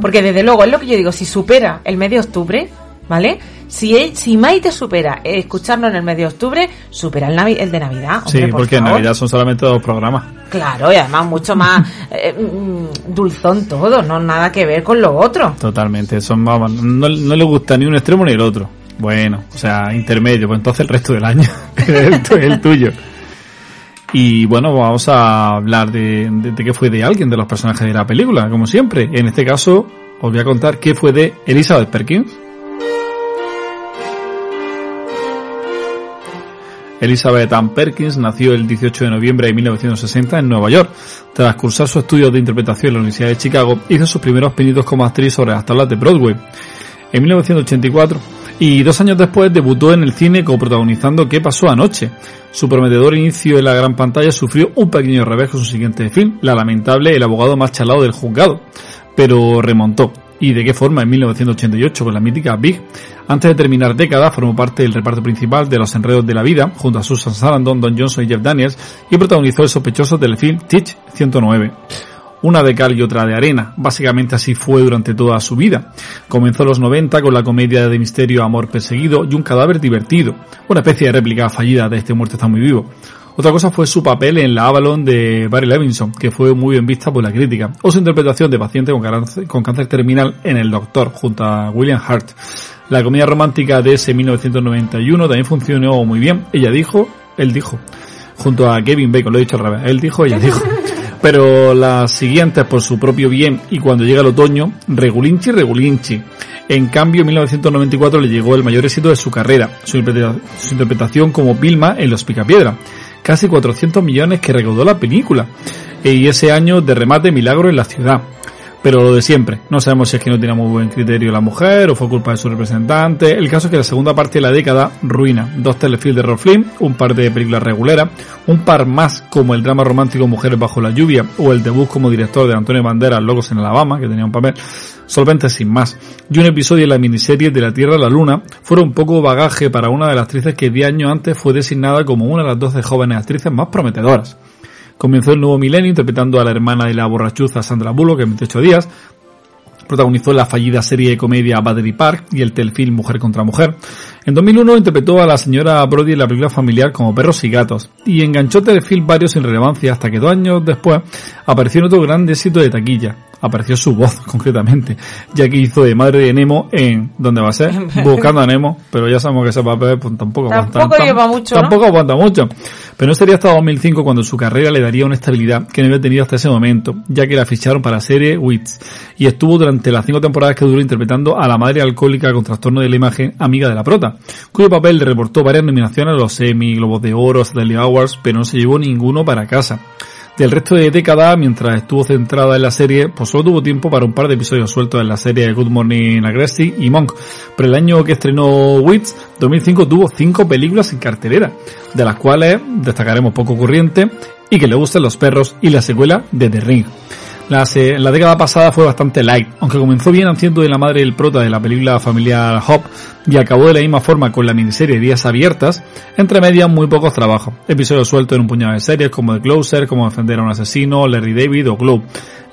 porque desde luego es lo que yo digo, si supera el mes de octubre, ¿vale? Si, si Maite supera eh, escucharnos en el mes de octubre, supera el, navi- el de Navidad. Sí, por porque en. Navidad son solamente dos programas. Claro, y además mucho más eh, mm, dulzón todo, no nada que ver con lo otro. Totalmente. Son, vamos, no, no le gusta ni un extremo ni el otro. Bueno, o sea, intermedio, pues entonces el resto del año es el tuyo. Y bueno, vamos a hablar de, de, qué fue de alguien de los personajes de la película, como siempre. En este caso, os voy a contar qué fue de Elizabeth Perkins. Elizabeth Ann Perkins nació el 18 de noviembre de 1960 en Nueva York. Tras cursar sus estudios de interpretación en la Universidad de Chicago, hizo sus primeros pinitos como actriz sobre las tablas de Broadway. En 1984, y dos años después debutó en el cine coprotagonizando ¿Qué pasó anoche? Su prometedor inicio en la gran pantalla sufrió un pequeño revés con su siguiente film, La lamentable El abogado más chalado del juzgado, pero remontó. ¿Y de qué forma? En 1988 con la mítica Big. Antes de terminar década formó parte del reparto principal de Los Enredos de la Vida junto a Susan Sarandon, Don Johnson y Jeff Daniels y protagonizó el sospechoso telefilm Teach 109 una de cal y otra de arena. Básicamente así fue durante toda su vida. Comenzó en los 90 con la comedia de misterio Amor Perseguido y un cadáver divertido, una especie de réplica fallida de Este muerto está muy vivo. Otra cosa fue su papel en la Avalon de Barry Levinson, que fue muy bien vista por la crítica, o su interpretación de paciente con cáncer, terminal en El Doctor, junto a William Hart. La comedia romántica de ese 1991 también funcionó muy bien. Ella dijo, él dijo, junto a Kevin Bacon, lo he dicho al revés, él dijo, ella dijo. Pero las siguientes, por su propio bien y cuando llega el otoño, regulinchi, regulinchi. En cambio, en 1994 le llegó el mayor éxito de su carrera, su, interpreta- su interpretación como Vilma en Los Picapiedra. Casi 400 millones que recaudó la película. Y ese año de remate Milagro en la ciudad. Pero lo de siempre. No sabemos si es que no tenía muy buen criterio la mujer o fue culpa de su representante. El caso es que la segunda parte de la década ruina. Dos telefilms de Rob Flynn, un par de películas reguleras, un par más como el drama romántico Mujeres bajo la lluvia o el debut como director de Antonio Banderas Locos en Alabama, que tenía un papel solvente sin más. Y un episodio de la miniserie De la Tierra a la Luna fueron un poco bagaje para una de las actrices que 10 años antes fue designada como una de las 12 jóvenes actrices más prometedoras. Comenzó el nuevo milenio interpretando a la hermana de la borrachuza Sandra Bullock en 28 días. Protagonizó la fallida serie de comedia Battery Park y el telefilm Mujer contra Mujer. En 2001 interpretó a la señora Brody en la película familiar como Perros y Gatos y enganchó telefilm varios sin relevancia hasta que dos años después apareció en otro gran éxito de taquilla. Apareció su voz, concretamente, ya que hizo de madre de Nemo en ¿Dónde va a ser? Buscando a Nemo, pero ya sabemos que ese papel pues, tampoco aguanta. Tampoco tam- lleva mucho, ¿no? Tampoco aguanta mucho. Pero no sería hasta 2005 cuando su carrera le daría una estabilidad que no había tenido hasta ese momento, ya que la ficharon para la serie Wits y estuvo durante las cinco temporadas que duró interpretando a la madre alcohólica con trastorno de la imagen amiga de la prota, cuyo papel le reportó varias nominaciones a los Emmy, Globos de Oro, Stanley Awards, pero no se llevó ninguno para casa. Del resto de década, mientras estuvo centrada en la serie, pues solo tuvo tiempo para un par de episodios sueltos en la serie Good Morning Aggressive y Monk. Pero el año que estrenó Wits, 2005, tuvo cinco películas en cartelera, de las cuales destacaremos Poco Corriente y Que le gustan los perros y la secuela de The Ring. La, se- la década pasada fue bastante light, aunque comenzó bien haciendo de la madre del prota de la película familiar Hop y acabó de la misma forma con la miniserie Días Abiertas, entre medias muy pocos trabajos. Episodios sueltos en un puñado de series como The Closer, Cómo defender a un asesino, Larry David o Globe.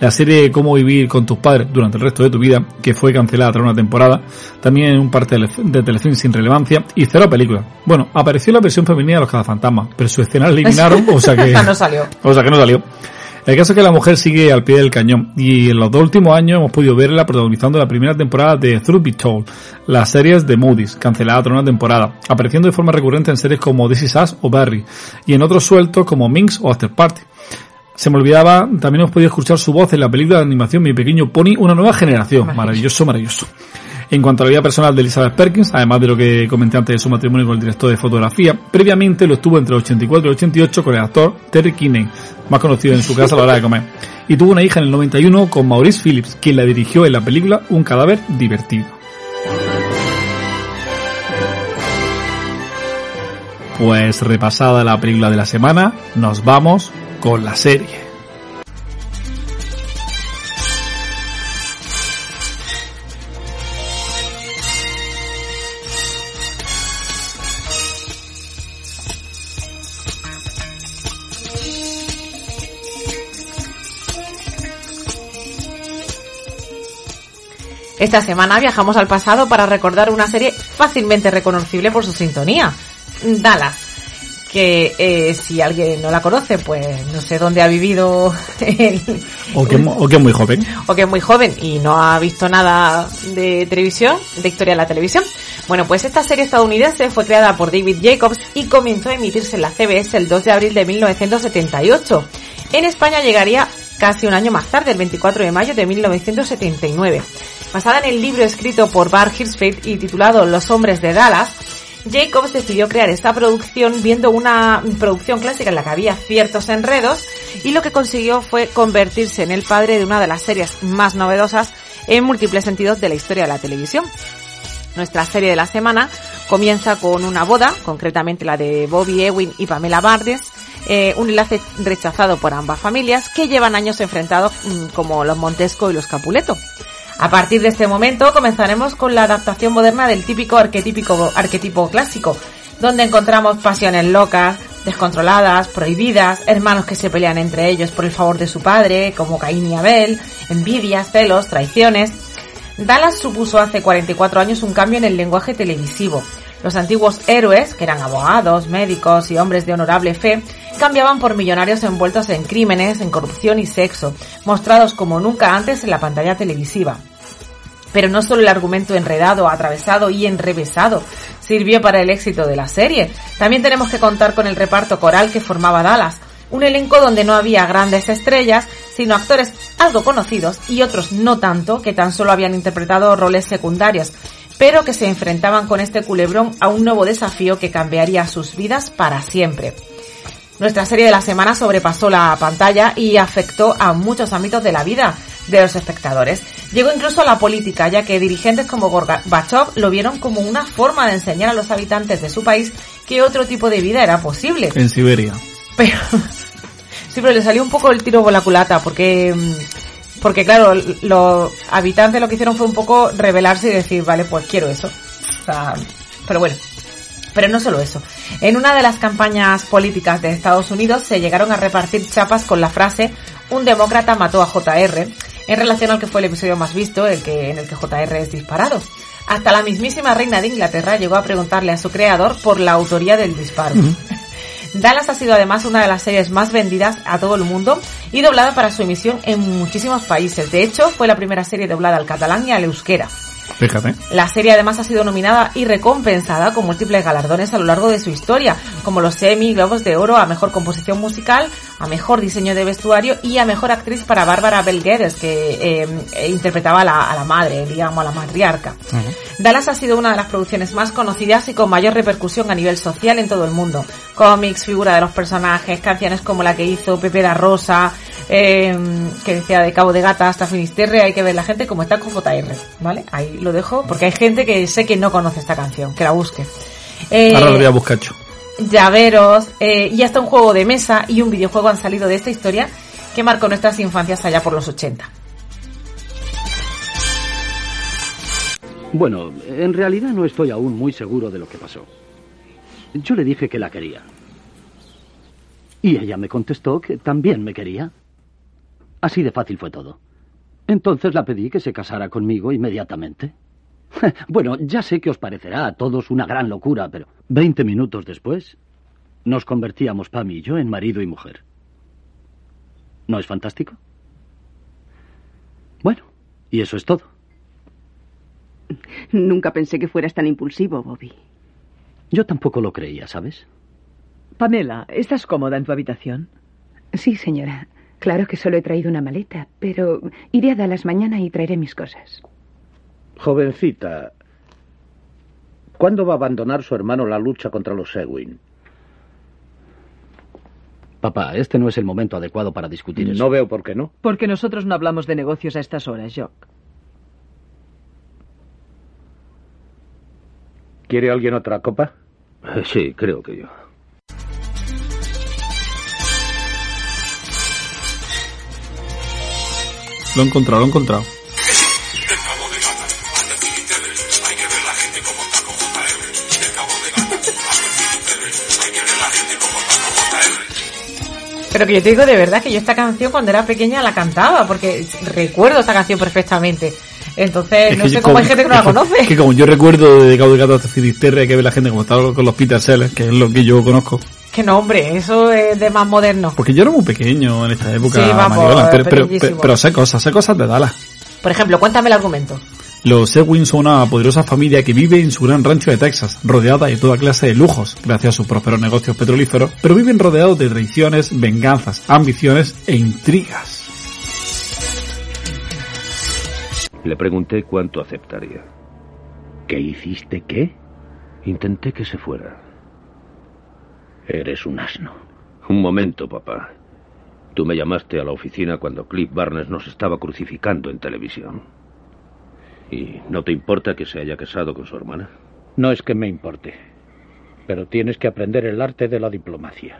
La serie Cómo vivir con tus padres durante el resto de tu vida, que fue cancelada tras una temporada, también en un par de, tele- de telefilm sin relevancia y cero películas. Bueno, apareció la versión femenina de los cazafantasmas, pero su escena la eliminaron, o sea que... No salió. O sea que no salió. El caso es que la mujer sigue al pie del cañón y en los dos últimos años hemos podido verla protagonizando la primera temporada de Truth Be Told, las series de Moody's, cancelada tras una temporada, apareciendo de forma recurrente en series como This Is Us o Barry, y en otros sueltos como Minx o After Party. Se me olvidaba, también hemos podido escuchar su voz en la película de animación Mi Pequeño Pony, una nueva generación. Maravilloso, maravilloso. En cuanto a la vida personal de Elizabeth Perkins, además de lo que comenté antes de su matrimonio con el director de fotografía, previamente lo estuvo entre el 84 y el 88 con el actor Terry Kinney, más conocido en su casa a la hora de comer. Y tuvo una hija en el 91 con Maurice Phillips, quien la dirigió en la película Un cadáver divertido. Pues repasada la película de la semana, nos vamos con la serie. Esta semana viajamos al pasado para recordar una serie fácilmente reconocible por su sintonía, Dallas. Que eh, si alguien no la conoce, pues no sé dónde ha vivido. el- O que, o que es muy joven. o que es muy joven y no ha visto nada de televisión, de historia de la televisión. Bueno, pues esta serie estadounidense fue creada por David Jacobs y comenzó a emitirse en la CBS el 2 de abril de 1978. En España llegaría casi un año más tarde, el 24 de mayo de 1979. Basada en el libro escrito por Bar Hirschfeld y titulado Los hombres de Dallas, Jacobs decidió crear esta producción viendo una producción clásica en la que había ciertos enredos y lo que consiguió fue convertirse en el padre de una de las series más novedosas en múltiples sentidos de la historia de la televisión. Nuestra serie de la semana comienza con una boda, concretamente la de Bobby Ewing y Pamela Bardes, eh, un enlace rechazado por ambas familias que llevan años enfrentados mm, como los Montesco y los Capuleto. A partir de este momento comenzaremos con la adaptación moderna del típico arquetípico arquetipo clásico, donde encontramos pasiones locas, descontroladas, prohibidas, hermanos que se pelean entre ellos por el favor de su padre, como Caín y Abel, envidias, celos, traiciones. Dallas supuso hace 44 años un cambio en el lenguaje televisivo. Los antiguos héroes, que eran abogados, médicos y hombres de honorable fe, cambiaban por millonarios envueltos en crímenes, en corrupción y sexo, mostrados como nunca antes en la pantalla televisiva. Pero no solo el argumento enredado, atravesado y enrevesado sirvió para el éxito de la serie. También tenemos que contar con el reparto coral que formaba Dallas, un elenco donde no había grandes estrellas, sino actores algo conocidos y otros no tanto, que tan solo habían interpretado roles secundarios, pero que se enfrentaban con este culebrón a un nuevo desafío que cambiaría sus vidas para siempre. Nuestra serie de la semana sobrepasó la pantalla y afectó a muchos ámbitos de la vida de los espectadores. Llegó incluso a la política, ya que dirigentes como Gorbachev lo vieron como una forma de enseñar a los habitantes de su país que otro tipo de vida era posible. En Siberia. Pero sí, pero le salió un poco el tiro por la culata, porque mm, porque claro, los habitantes lo que hicieron fue un poco rebelarse y decir, vale, pues quiero eso. O sea, pero bueno. Pero no solo eso. En una de las campañas políticas de Estados Unidos se llegaron a repartir chapas con la frase un demócrata mató a JR en relación al que fue el episodio más visto, el que en el que JR es disparado. Hasta la mismísima reina de Inglaterra llegó a preguntarle a su creador por la autoría del disparo. Dallas ha sido además una de las series más vendidas a todo el mundo y doblada para su emisión en muchísimos países. De hecho, fue la primera serie doblada al catalán y al euskera. Fíjate. La serie además ha sido nominada y recompensada con múltiples galardones a lo largo de su historia, como los Emmy, Globos de Oro a Mejor Composición Musical, a Mejor Diseño de Vestuario y a Mejor Actriz para Bárbara Bel Geddes, que eh, interpretaba a la, a la madre, digamos, a la matriarca. Dallas ha sido una de las producciones más conocidas y con mayor repercusión a nivel social en todo el mundo. Cómics, figura de los personajes, canciones como la que hizo Pepe da Rosa, eh, que decía de Cabo de Gata hasta Finisterre, hay que ver la gente como está con JR, ¿vale? Ahí lo dejo, porque hay gente que sé que no conoce esta canción, que la busque. Eh, Ahora lo voy a buscar yo. llaveros eh, y hasta un juego de mesa y un videojuego han salido de esta historia que marcó nuestras infancias allá por los 80. Bueno, en realidad no estoy aún muy seguro de lo que pasó. Yo le dije que la quería. Y ella me contestó que también me quería. Así de fácil fue todo. Entonces la pedí que se casara conmigo inmediatamente. Bueno, ya sé que os parecerá a todos una gran locura, pero veinte minutos después nos convertíamos Pam y yo en marido y mujer. ¿No es fantástico? Bueno, y eso es todo. Nunca pensé que fueras tan impulsivo, Bobby. Yo tampoco lo creía, ¿sabes? Pamela, ¿estás cómoda en tu habitación? Sí, señora. Claro que solo he traído una maleta, pero iré a Dallas mañana y traeré mis cosas. Jovencita, ¿cuándo va a abandonar su hermano la lucha contra los Ewing? Papá, este no es el momento adecuado para discutir eso. No veo por qué no. Porque nosotros no hablamos de negocios a estas horas, Jock. ¿Quiere alguien otra copa? Sí, creo que yo. Lo he encontrado, lo he encontrado. Pero que yo te digo de verdad que yo esta canción cuando era pequeña la cantaba, porque recuerdo esta canción perfectamente. Entonces, Es no sé cómo hay gente que no la conoce. es que como yo recuerdo de Cabo de Gato hasta Finisterre, hay que ver la gente como estaba con los Peter Sellers, que es lo que yo conozco. Que no, hombre, eso es de más moderno. Porque yo era muy pequeño en esta época, Sí, vamos, Mariola, pero, pero, pero sé cosas, sé cosas de Dallas. Por ejemplo, cuéntame el argumento. Los Ewing son una poderosa familia que vive en su gran rancho de Texas, rodeada de toda clase de lujos, gracias a sus prósperos negocios petrolíferos, pero viven rodeados de traiciones, venganzas, ambiciones e intrigas. Le pregunté cuánto aceptaría. ¿Qué hiciste qué? Intenté que se fuera. Eres un asno. Un momento, papá. Tú me llamaste a la oficina cuando Cliff Barnes nos estaba crucificando en televisión. ¿Y no te importa que se haya casado con su hermana? No es que me importe, pero tienes que aprender el arte de la diplomacia.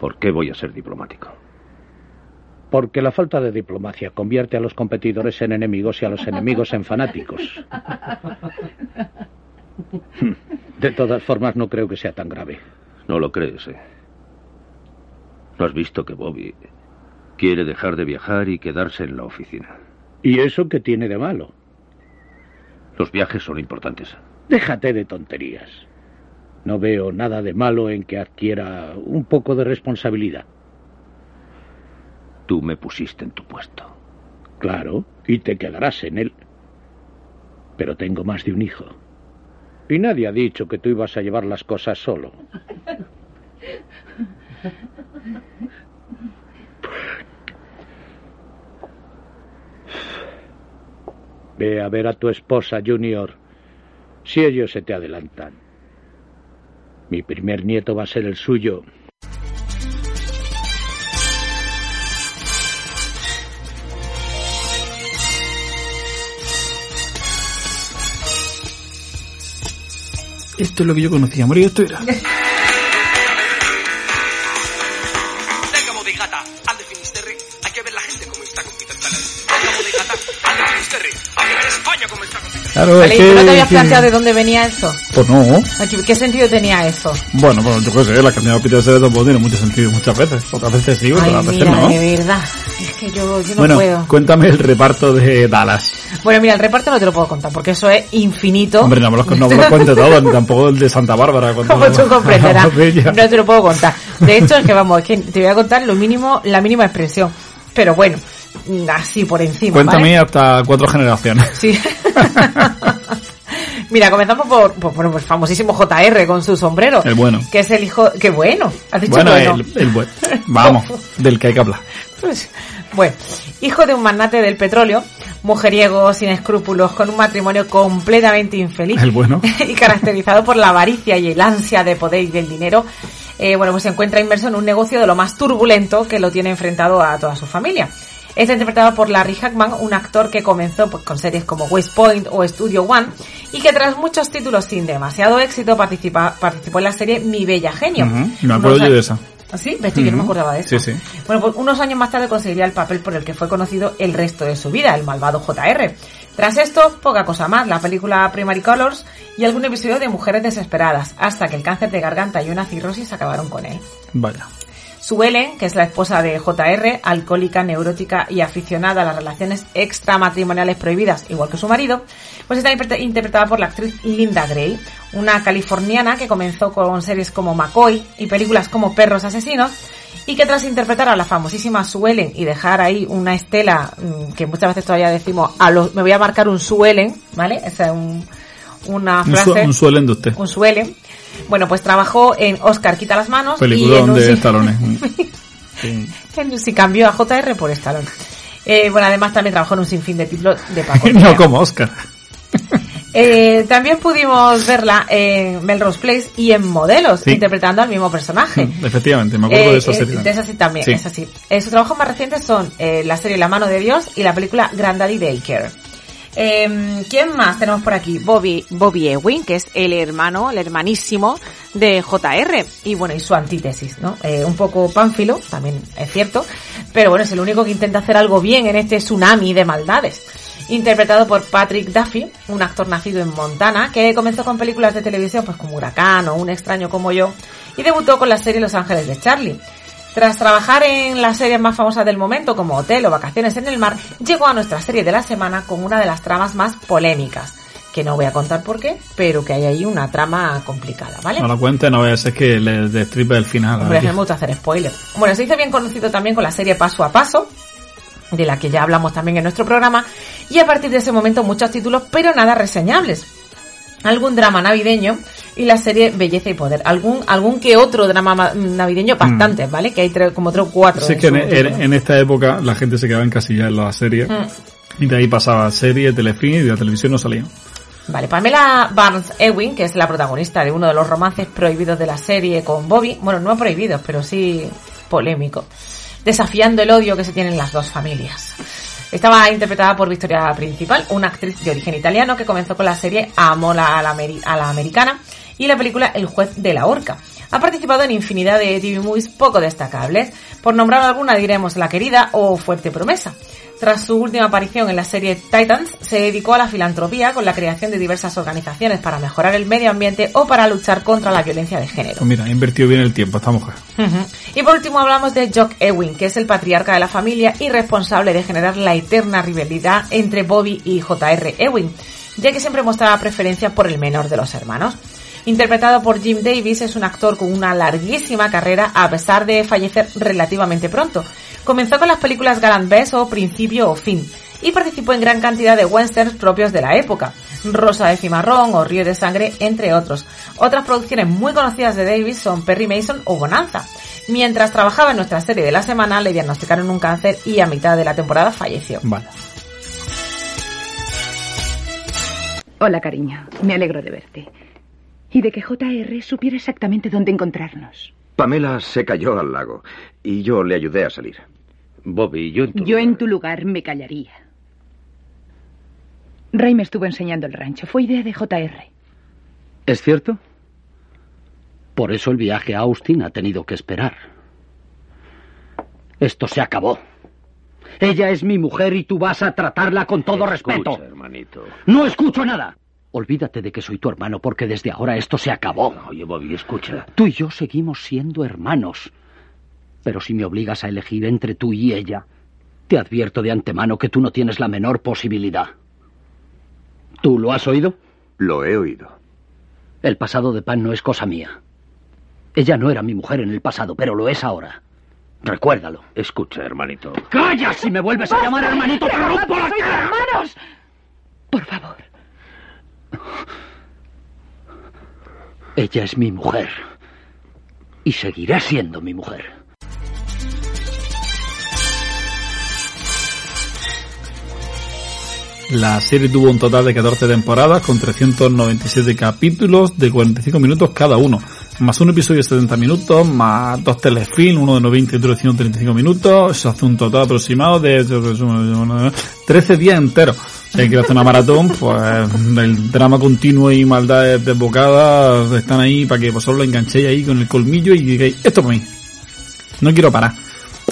¿Por qué voy a ser diplomático? Porque la falta de diplomacia convierte a los competidores en enemigos y a los enemigos en fanáticos. De todas formas, no creo que sea tan grave. No lo crees, ¿eh? ¿No has visto que Bobby quiere dejar de viajar y quedarse en la oficina? ¿Y eso qué tiene de malo? Los viajes son importantes. Déjate de tonterías. No veo nada de malo en que adquiera un poco de responsabilidad. Tú me pusiste en tu puesto. Claro, y te quedarás en él. Pero tengo más de un hijo. Y nadie ha dicho que tú ibas a llevar las cosas solo. Ve a ver a tu esposa, Junior. Si ellos se te adelantan. Mi primer nieto va a ser el suyo. Finisterre, hay que ver España cómo está con Peter Claro, Vale, es ¿y que... tú no te habías que- planteado de dónde venía eso? Pues no. ¿Qué sentido tenía eso? Bueno, pues yo qué sé, la cambiada Peter Sellers tampoco tiene mucho sentido muchas veces. Otras veces sí, Ay, otras veces mira, no. de verdad. Es que yo, yo no bueno, puedo. cuéntame el reparto de Dallas. Bueno, mira, el reparto no te lo puedo contar porque eso es infinito. Hombre, no me lo, no me lo cuente todo, ni tampoco el de Santa Bárbara. Como tú comprenderás, no te lo puedo contar. De hecho, es que vamos, es que te voy a contar lo mínimo, la mínima expresión. Pero bueno, así por encima. Cuéntame ¿vale? hasta cuatro generaciones. Sí. Mira, comenzamos por, por, por el famosísimo JR con su sombrero. El bueno. Que es el hijo, que bueno, has dicho Bueno, bueno. el, el bueno. Vamos, del que hay que hablar. Pues, bueno, hijo de un magnate del petróleo, mujeriego, sin escrúpulos, con un matrimonio completamente infeliz El bueno. y caracterizado por la avaricia y el ansia de poder y del dinero, eh, bueno, pues se encuentra inmerso en un negocio de lo más turbulento que lo tiene enfrentado a toda su familia. Está interpretado por Larry Hackman, un actor que comenzó pues, con series como West Point o Studio One y que tras muchos títulos sin demasiado éxito participa- participó en la serie Mi Bella Genio. Me acuerdo yo de esa. ¿Ah, ¿Sí? ¿Ves tú? Yo no me acordaba de eso. Sí, sí. Bueno, pues unos años más tarde conseguiría el papel por el que fue conocido el resto de su vida, el malvado JR. Tras esto, poca cosa más, la película Primary Colors y algún episodio de Mujeres Desesperadas, hasta que el cáncer de garganta y una cirrosis acabaron con él. Vaya. Sue Ellen, que es la esposa de JR, alcohólica, neurótica y aficionada a las relaciones extramatrimoniales prohibidas, igual que su marido, pues está interpre- interpretada por la actriz Linda Gray, una californiana que comenzó con series como McCoy y películas como Perros Asesinos, y que tras interpretar a la famosísima Sue Ellen y dejar ahí una estela mm, que muchas veces todavía decimos, a los, me voy a marcar un Sue Ellen, ¿vale? Es un- una Un, frase. su- un suelen de usted. un suele. Bueno, pues trabajó en Oscar Quita las manos y en un Stallone. Sí. en- si cambió a JR por Stallone. Eh, bueno, además también trabajó en un sinfín de títulos de Paco. no como Oscar. Eh, también pudimos verla en Melrose Place y en Modelos, Sí. interpretando al mismo personaje. Efectivamente, me acuerdo Eh, de esa eh, serie. de esa sí también, Sí. es así. Eh, sus trabajos más recientes son eh, la serie La mano de Dios y la película Granddaddy Daycare. Eh, ¿Quién más tenemos por aquí? Bobby, Bobby Ewing, que es el hermano, el hermanísimo de JR y bueno, y su antítesis, ¿no? Eh, un poco pánfilo, también es cierto, pero bueno, es el único que intenta hacer algo bien en este tsunami de maldades. Interpretado por Patrick Duffy, un actor nacido en Montana, que comenzó con películas de televisión pues como Huracán o Un extraño como yo, y debutó con la serie Los Ángeles de Charlie. Tras trabajar en las series más famosas del momento, como Hotel o Vacaciones en el Mar, llegó a nuestra serie de la semana con una de las tramas más polémicas, que no voy a contar por qué, pero que hay ahí una trama complicada, ¿vale? No lo cuente, no vaya a ser que le destripe el final. Hombre, aquí. me gusta hacer spoiler. Bueno, se hizo bien conocido también con la serie Paso a Paso, de la que ya hablamos también en nuestro programa, y a partir de ese momento muchos títulos, pero nada reseñables. Algún drama navideño y la serie Belleza y Poder. Algún algún que otro drama ma- navideño, bastantes, ¿vale? Que hay tres, como tres o cuatro. Así en que en, esta época la gente se quedaba encasillada en las series Mm. y de ahí pasaba serie, telefilm y de la televisión no salía. Vale, Pamela Barnes Ewing, que es la protagonista de uno de los romances prohibidos de la serie con Bobby, bueno, no prohibidos, pero sí polémico, desafiando el odio que se tienen las dos familias. Estaba interpretada por Victoria Principal, una actriz de origen italiano que comenzó con la serie Amor a la, Ameri- a la Americana y la película El juez de la horca. Ha participado en infinidad de TV movies poco destacables. Por nombrar alguna diremos La querida o Fuerte promesa. Tras su última aparición en la serie Titans, se dedicó a la filantropía con la creación de diversas organizaciones para mejorar el medio ambiente o para luchar contra la violencia de género. Pues mira, ha invertido bien el tiempo esta mujer. Y por último hablamos de Jock Ewing, que es el patriarca de la familia y responsable de generar la eterna rivalidad entre Bobby y J.R. Ewing, ya que siempre mostraba preferencia por el menor de los hermanos. Interpretado por Jim Davis, es un actor con una larguísima carrera a pesar de fallecer relativamente pronto. Comenzó con las películas Galant Best o Principio o Fin y participó en gran cantidad de westerns propios de la época, Rosa de Cimarrón o Río de Sangre, entre otros. Otras producciones muy conocidas de Davis son Perry Mason o Bonanza. Mientras trabajaba en nuestra serie de la semana, le diagnosticaron un cáncer y a mitad de la temporada falleció. Vale. Hola, cariño. Me alegro de verte. Y de que JR supiera exactamente dónde encontrarnos. Pamela se cayó al lago y yo le ayudé a salir. Bobby, yo Yo en tu lugar me callaría. Ray me estuvo enseñando el rancho. Fue idea de JR. ¿Es cierto? Por eso el viaje a Austin ha tenido que esperar. Esto se acabó. Ella es mi mujer y tú vas a tratarla con todo respeto. hermanito. No escucho nada. Olvídate de que soy tu hermano porque desde ahora esto se acabó. Oye, Bobby, escucha. Tú y yo seguimos siendo hermanos. Pero si me obligas a elegir entre tú y ella, te advierto de antemano que tú no tienes la menor posibilidad. ¿Tú lo has oído? Lo he oído. El pasado de Pan no es cosa mía. Ella no era mi mujer en el pasado, pero lo es ahora. Recuérdalo. Escucha, hermanito. ¡Calla! Si me vuelves a llamar hermanito, te rompo la cara. hermanos! Por favor. Ella es mi mujer. Y seguirá siendo mi mujer. La serie tuvo un total de 14 temporadas con 397 capítulos de 45 minutos cada uno. Más un episodio de 70 minutos, más dos telefilms, uno de 90 y otro de 135 minutos. Se hace un total aproximado de 13 días enteros. Si que hacer una maratón, pues el drama continuo y maldades desbocadas están ahí para que vosotros lo enganchéis ahí con el colmillo y digáis, esto para mí. No quiero parar.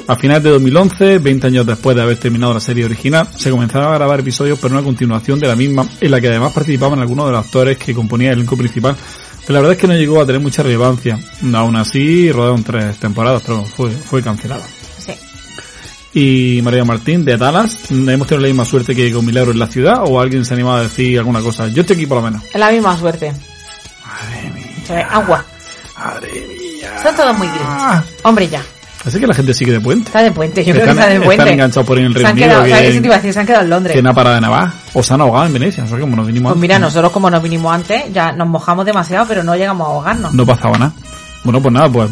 A finales de 2011, 20 años después de haber terminado la serie original, se comenzaron a grabar episodios pero una continuación de la misma, en la que además participaban algunos de los actores que componían el elenco principal. Pero la verdad es que no llegó a tener mucha relevancia. Aún así, rodaron tres temporadas, pero fue, fue cancelada. Y María Martín, de Dallas, ¿hemos tenido la misma suerte que con Milagro en la ciudad? ¿O alguien se animaba a decir alguna cosa? Yo estoy aquí por lo menos. La misma suerte. Madre mía. agua. Madre mía. Son todos muy gris. Hombre, ya. Así que la gente sigue de puente. Está de puente. Yo creo que Están- está de puente. están enganchados por ahí en el Reino Unido. Se han quedado en Londres. Que una parada de Navarra. O se han ahogado en Venecia. Nosotros como nos vinimos Pues mira, nosotros como nos vinimos antes, ya nos mojamos demasiado, pero no llegamos a ahogarnos. No pasaba nada. Bueno, pues nada, pues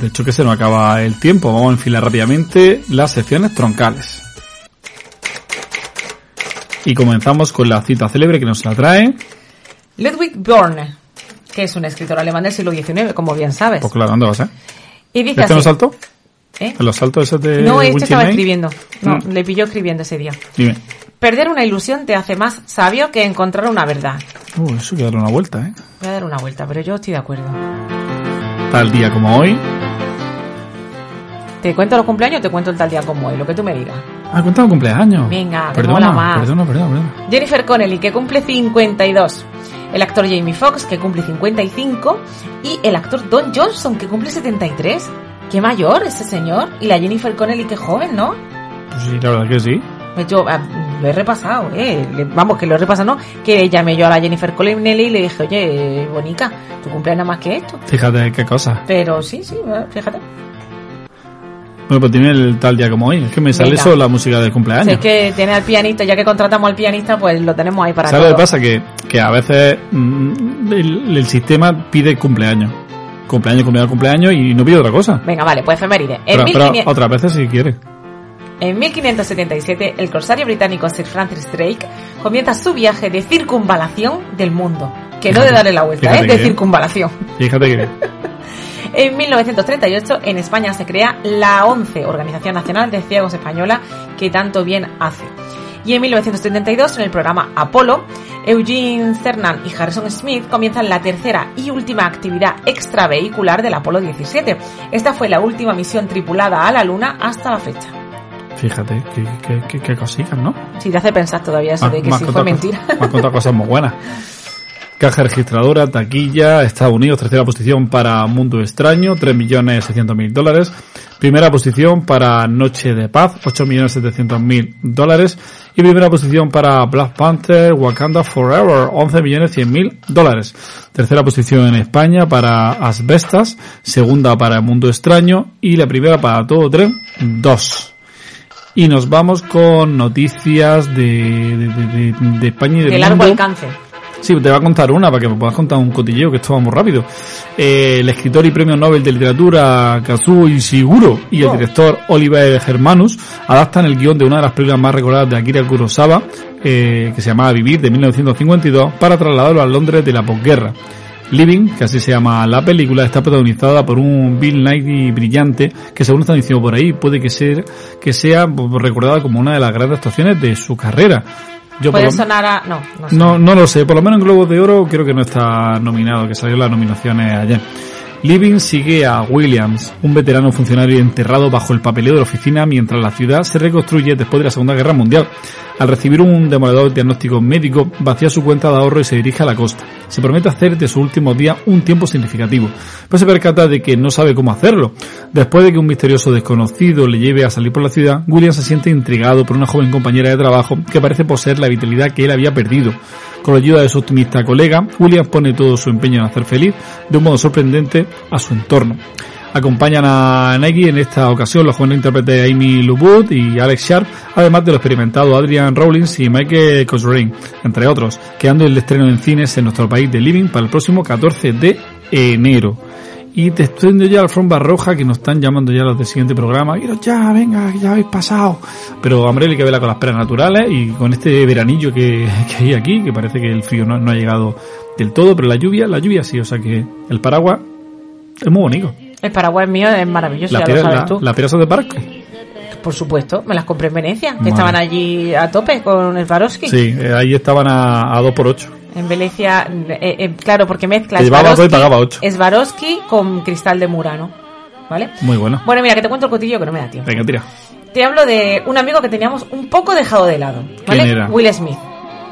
de hecho que se nos acaba el tiempo. Vamos a enfilar rápidamente las secciones troncales. Y comenzamos con la cita célebre que nos la trae. Ludwig Börne, que es un escritor alemán del siglo XIX, como bien sabes. Pues claro, ¿dónde vas, eh? Y dice ¿Este no saltó? ¿Eh? ¿En los saltos esos de No, este estaba escribiendo. No, Mm. le pilló escribiendo ese día. Dime. Perder una ilusión te hace más sabio que encontrar una verdad. Uh, eso hay que darle una vuelta, ¿eh? Voy a dar una vuelta, pero yo estoy de acuerdo. Tal día como hoy. ¿Te cuento los cumpleaños o te cuento el tal día como hoy? Lo que tú me digas. Ah, cuéntame cumpleaños. Venga, más. perdona, perdona, perdona. Jennifer Connelly, que cumple 52. El actor Jamie Foxx, que cumple 55. Y el actor Don Johnson, que cumple 73. Qué mayor ese señor. Y la Jennifer Connelly, qué joven, ¿no? Pues sí, la verdad que sí. Yo ah, lo he repasado, ¿eh? Vamos, que lo he repasado, ¿no? Que llamé yo a la Jennifer Connelly y le dije, oye, Bonica, tu cumpleaños nada más que esto. Fíjate qué cosa. Pero sí, sí, fíjate. Bueno, pues tiene el tal día como hoy. Es que me sale solo la música del Si cumpleaños. es que tiene al pianista, ya que contratamos al pianista, pues lo tenemos ahí para ¿Sabes lo que pasa? Que, que a veces mm, el, el sistema pide cumpleaños. Cumpleaños, cumpleaños, cumpleaños y no pide otra cosa. Venga, vale, pues efeméride. Pero, pero 1500 otras veces si quiere. En 1577, el corsario británico Sir Francis Drake comienza su viaje de circunvalación del mundo. Que no de darle la vuelta, ¿eh? De circunvalación. Fíjate que... En 1938, en España se crea la ONCE, Organización Nacional de Ciegos Española, que tanto bien hace. Y en 1972, en el programa Apolo, Eugene Cernan y Harrison Smith comienzan la tercera y última actividad extravehicular del Apolo 17. Esta fue la última misión tripulada a la Luna hasta la fecha. Fíjate, qué, qué, qué, qué cositas, ¿no? Si te hace pensar todavía eso Ah, de que me has si fue mentira. cosas- Me has contado cosas muy buenas. Caja registradora, taquilla, Estados Unidos, tercera posición para Mundo Extraño, 3.600.000 dólares. Primera posición para Noche de Paz, 8.700.000 dólares. Y primera posición para Black Panther, Wakanda Forever, 11.100.000 dólares. Tercera posición en España para Asbestas, segunda para Mundo Extraño y la primera para Todo Tren, 2. Y nos vamos con noticias de, de, de- de- España y del De largo mundo. alcance. Sí, te voy a contar una para que me puedas contar un cotilleo, que esto va muy rápido. Eh, el escritor y premio Nobel de Literatura Kazuo Ishiguro y el Oh. director Oliver Germanus adaptan el guion de una de las películas más recordadas de Akira Kurosawa, eh, que se llamaba Vivir, de 1952, para trasladarlo a Londres de la posguerra. Living, que así se llama la película, está protagonizada por un Bill Nighy brillante, que según están diciendo por ahí, puede que, ser, que sea recordada como una de las grandes actuaciones de su carrera. Yo Puede lo- sonar a... No, no sé. no, no lo sé. Por lo menos en Globos de Oro creo que no está nominado, que salió las nominaciones ayer. Living sigue a Williams, un veterano funcionario enterrado bajo el papeleo de la oficina mientras la ciudad se reconstruye después de la Segunda Guerra Mundial. Al recibir un demoledor diagnóstico médico, vacía su cuenta de ahorro y se dirige a la costa. Se promete hacer de sus últimos días un tiempo significativo, pero se percata de que no sabe cómo hacerlo. Después de que un misterioso desconocido le lleve a salir por la ciudad, William se siente intrigado por una joven compañera de trabajo que parece poseer la vitalidad que él había perdido. Con la ayuda de su optimista colega, William pone todo su empeño en hacer feliz, de un modo sorprendente, a su entorno. Acompañan a Nike en esta ocasión los jóvenes intérpretes Amy Luwood y Alex Sharp, además de los experimentados Adrian Rawlins y Michael Cosrain, entre otros, quedando el estreno en cines en nuestro país de Living para el próximo 14 de enero. Y te estoy viendo ya la alfombra roja que nos están llamando ya los del siguiente programa. Quiero ya, venga, ya habéis pasado. Pero hombre, hay que verla con las peras naturales y con este veranillo que, que hay aquí, que parece que el frío no, no ha llegado del todo, pero la lluvia, la lluvia sí, o sea que el paraguas es muy bonito. El Paraguay mío es maravilloso, Las ya lo piedras sabes la, tú. las piedras son de parque. Por supuesto, me las compré en Venecia, que Madre. estaban allí a tope con el Swarovski. Sí, eh, ahí estaban a, a 2 por 8 En Venecia, eh, eh, claro, porque mezcla Swarovski, pagaba ocho. Swarovski con cristal de Murano. ¿Vale? Muy bueno. Bueno, mira, que te cuento el cotillo que no me da tiempo. Venga, tira. Te hablo de un amigo que teníamos un poco dejado de lado. ¿Vale? ¿Quién era? Will Smith.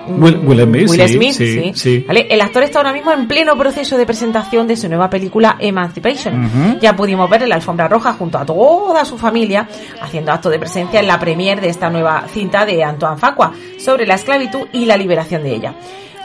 Will, Will Smith, Will Smith, sí, sí. sí. ¿Vale? El actor está ahora mismo en pleno proceso de presentación de su nueva película Emancipation. Ya pudimos ver en la alfombra roja junto a toda su familia haciendo acto de presencia en la premier de esta nueva cinta de Antoine Facua sobre la esclavitud y la liberación de ella.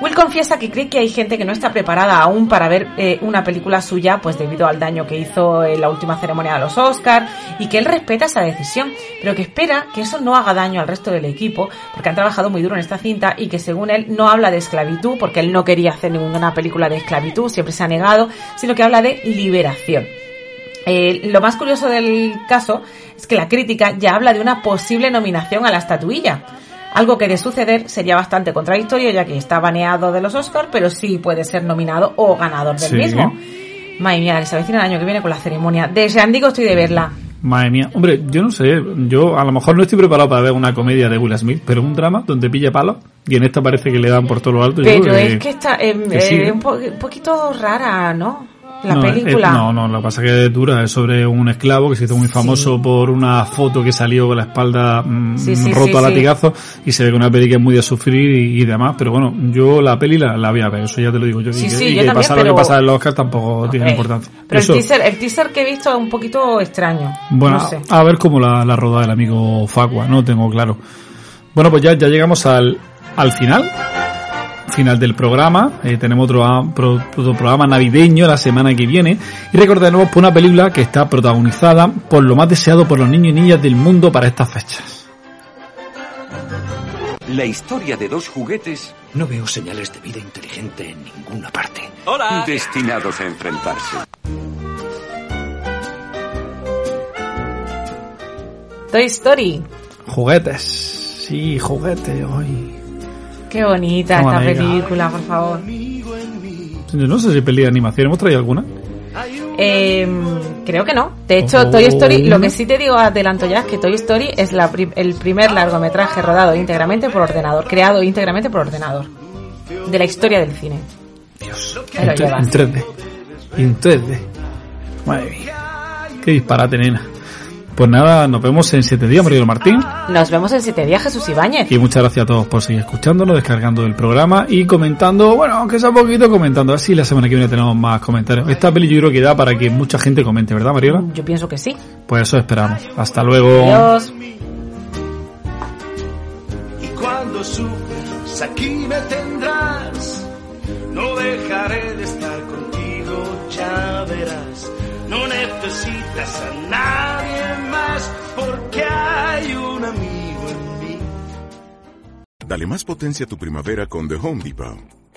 Will confiesa que cree que hay gente que no está preparada aún para ver eh, una película suya, pues debido al daño que hizo en la última ceremonia de los Oscars, y que él respeta esa decisión, pero que espera que eso no haga daño al resto del equipo, porque han trabajado muy duro en esta cinta y que según él no habla de esclavitud, porque él no quería hacer ninguna película de esclavitud, siempre se ha negado, sino que habla de liberación. Eh, lo más curioso del caso es que la crítica ya habla de una posible nominación a la estatuilla. Algo que de suceder sería bastante contradictorio ya que está baneado de los Oscars, pero sí puede ser nominado o ganador del Sí. mismo. Madre mía, se avecina el año que viene con la ceremonia. De Sandigo estoy de verla. Madre mía. Hombre, yo no sé. Yo a lo mejor no estoy preparado para ver una comedia de Will Smith, pero un drama donde pilla palos. Y en esta parece que le dan por todo lo alto. yo Pero creo es que está eh, que sí, eh, ¿eh? un, po- un poquito rara, ¿no? La no, película. eh, no, no, lo que pasa es que es dura, es sobre un esclavo que se hizo muy famoso por una foto que salió con la espalda mm, Sí, sí, roto a latigazo y se ve que una peli que es muy de sufrir y, y demás, pero bueno, yo la peli la, la voy a ver, eso ya te lo digo yo. Y y yo que también, pasa lo que pasa en los Oscar tampoco tiene Eh, importancia. Pero Eso- el teaser, el teaser que he visto es un poquito extraño. Bueno, no sé. a ver cómo la, la roda el amigo Facua, no tengo claro. Bueno, pues ya, ya llegamos al, al final. Final del programa. Eh, tenemos otro, a- pro- otro programa navideño la semana que viene. Y recordaremos por una película que está protagonizada por lo más deseado por los niños y niñas del mundo para estas fechas. La historia de dos juguetes. No veo señales de vida inteligente en ninguna parte. Hola. Destinados a enfrentarse. Toy Story. Juguetes. Sí, juguetes. Ay. Qué bonita esta película, por favor. Yo no sé si peli de animación. ¿Hemos traído alguna? Eh, creo que no. De hecho, Oh. Toy Story, lo que sí te digo adelanto ya es que Toy Story es la el primer largometraje rodado íntegramente por ordenador, creado íntegramente por ordenador. De la historia del cine. Llevas. en 3D. En 3D. Madre mía. Qué disparate, nena. Pues nada, nos vemos en siete días, Mario Martín. Nos vemos en siete días, Jesús Ibáñez. Y muchas gracias a todos por seguir escuchándonos, descargando el programa y comentando, bueno, aunque sea poquito comentando, así la semana que viene tenemos más comentarios. Esta peli yo creo que da para que mucha gente comente, ¿verdad, Mariola? Yo pienso que sí. Pues eso esperamos. Hasta luego. Adiós. Y cuando sufras, aquí me tendrás. No dejaré de estar contigo, ya verás. No necesitas a nadie más porque hay un amigo en mí. Dale más potencia a tu primavera con The Home Depot.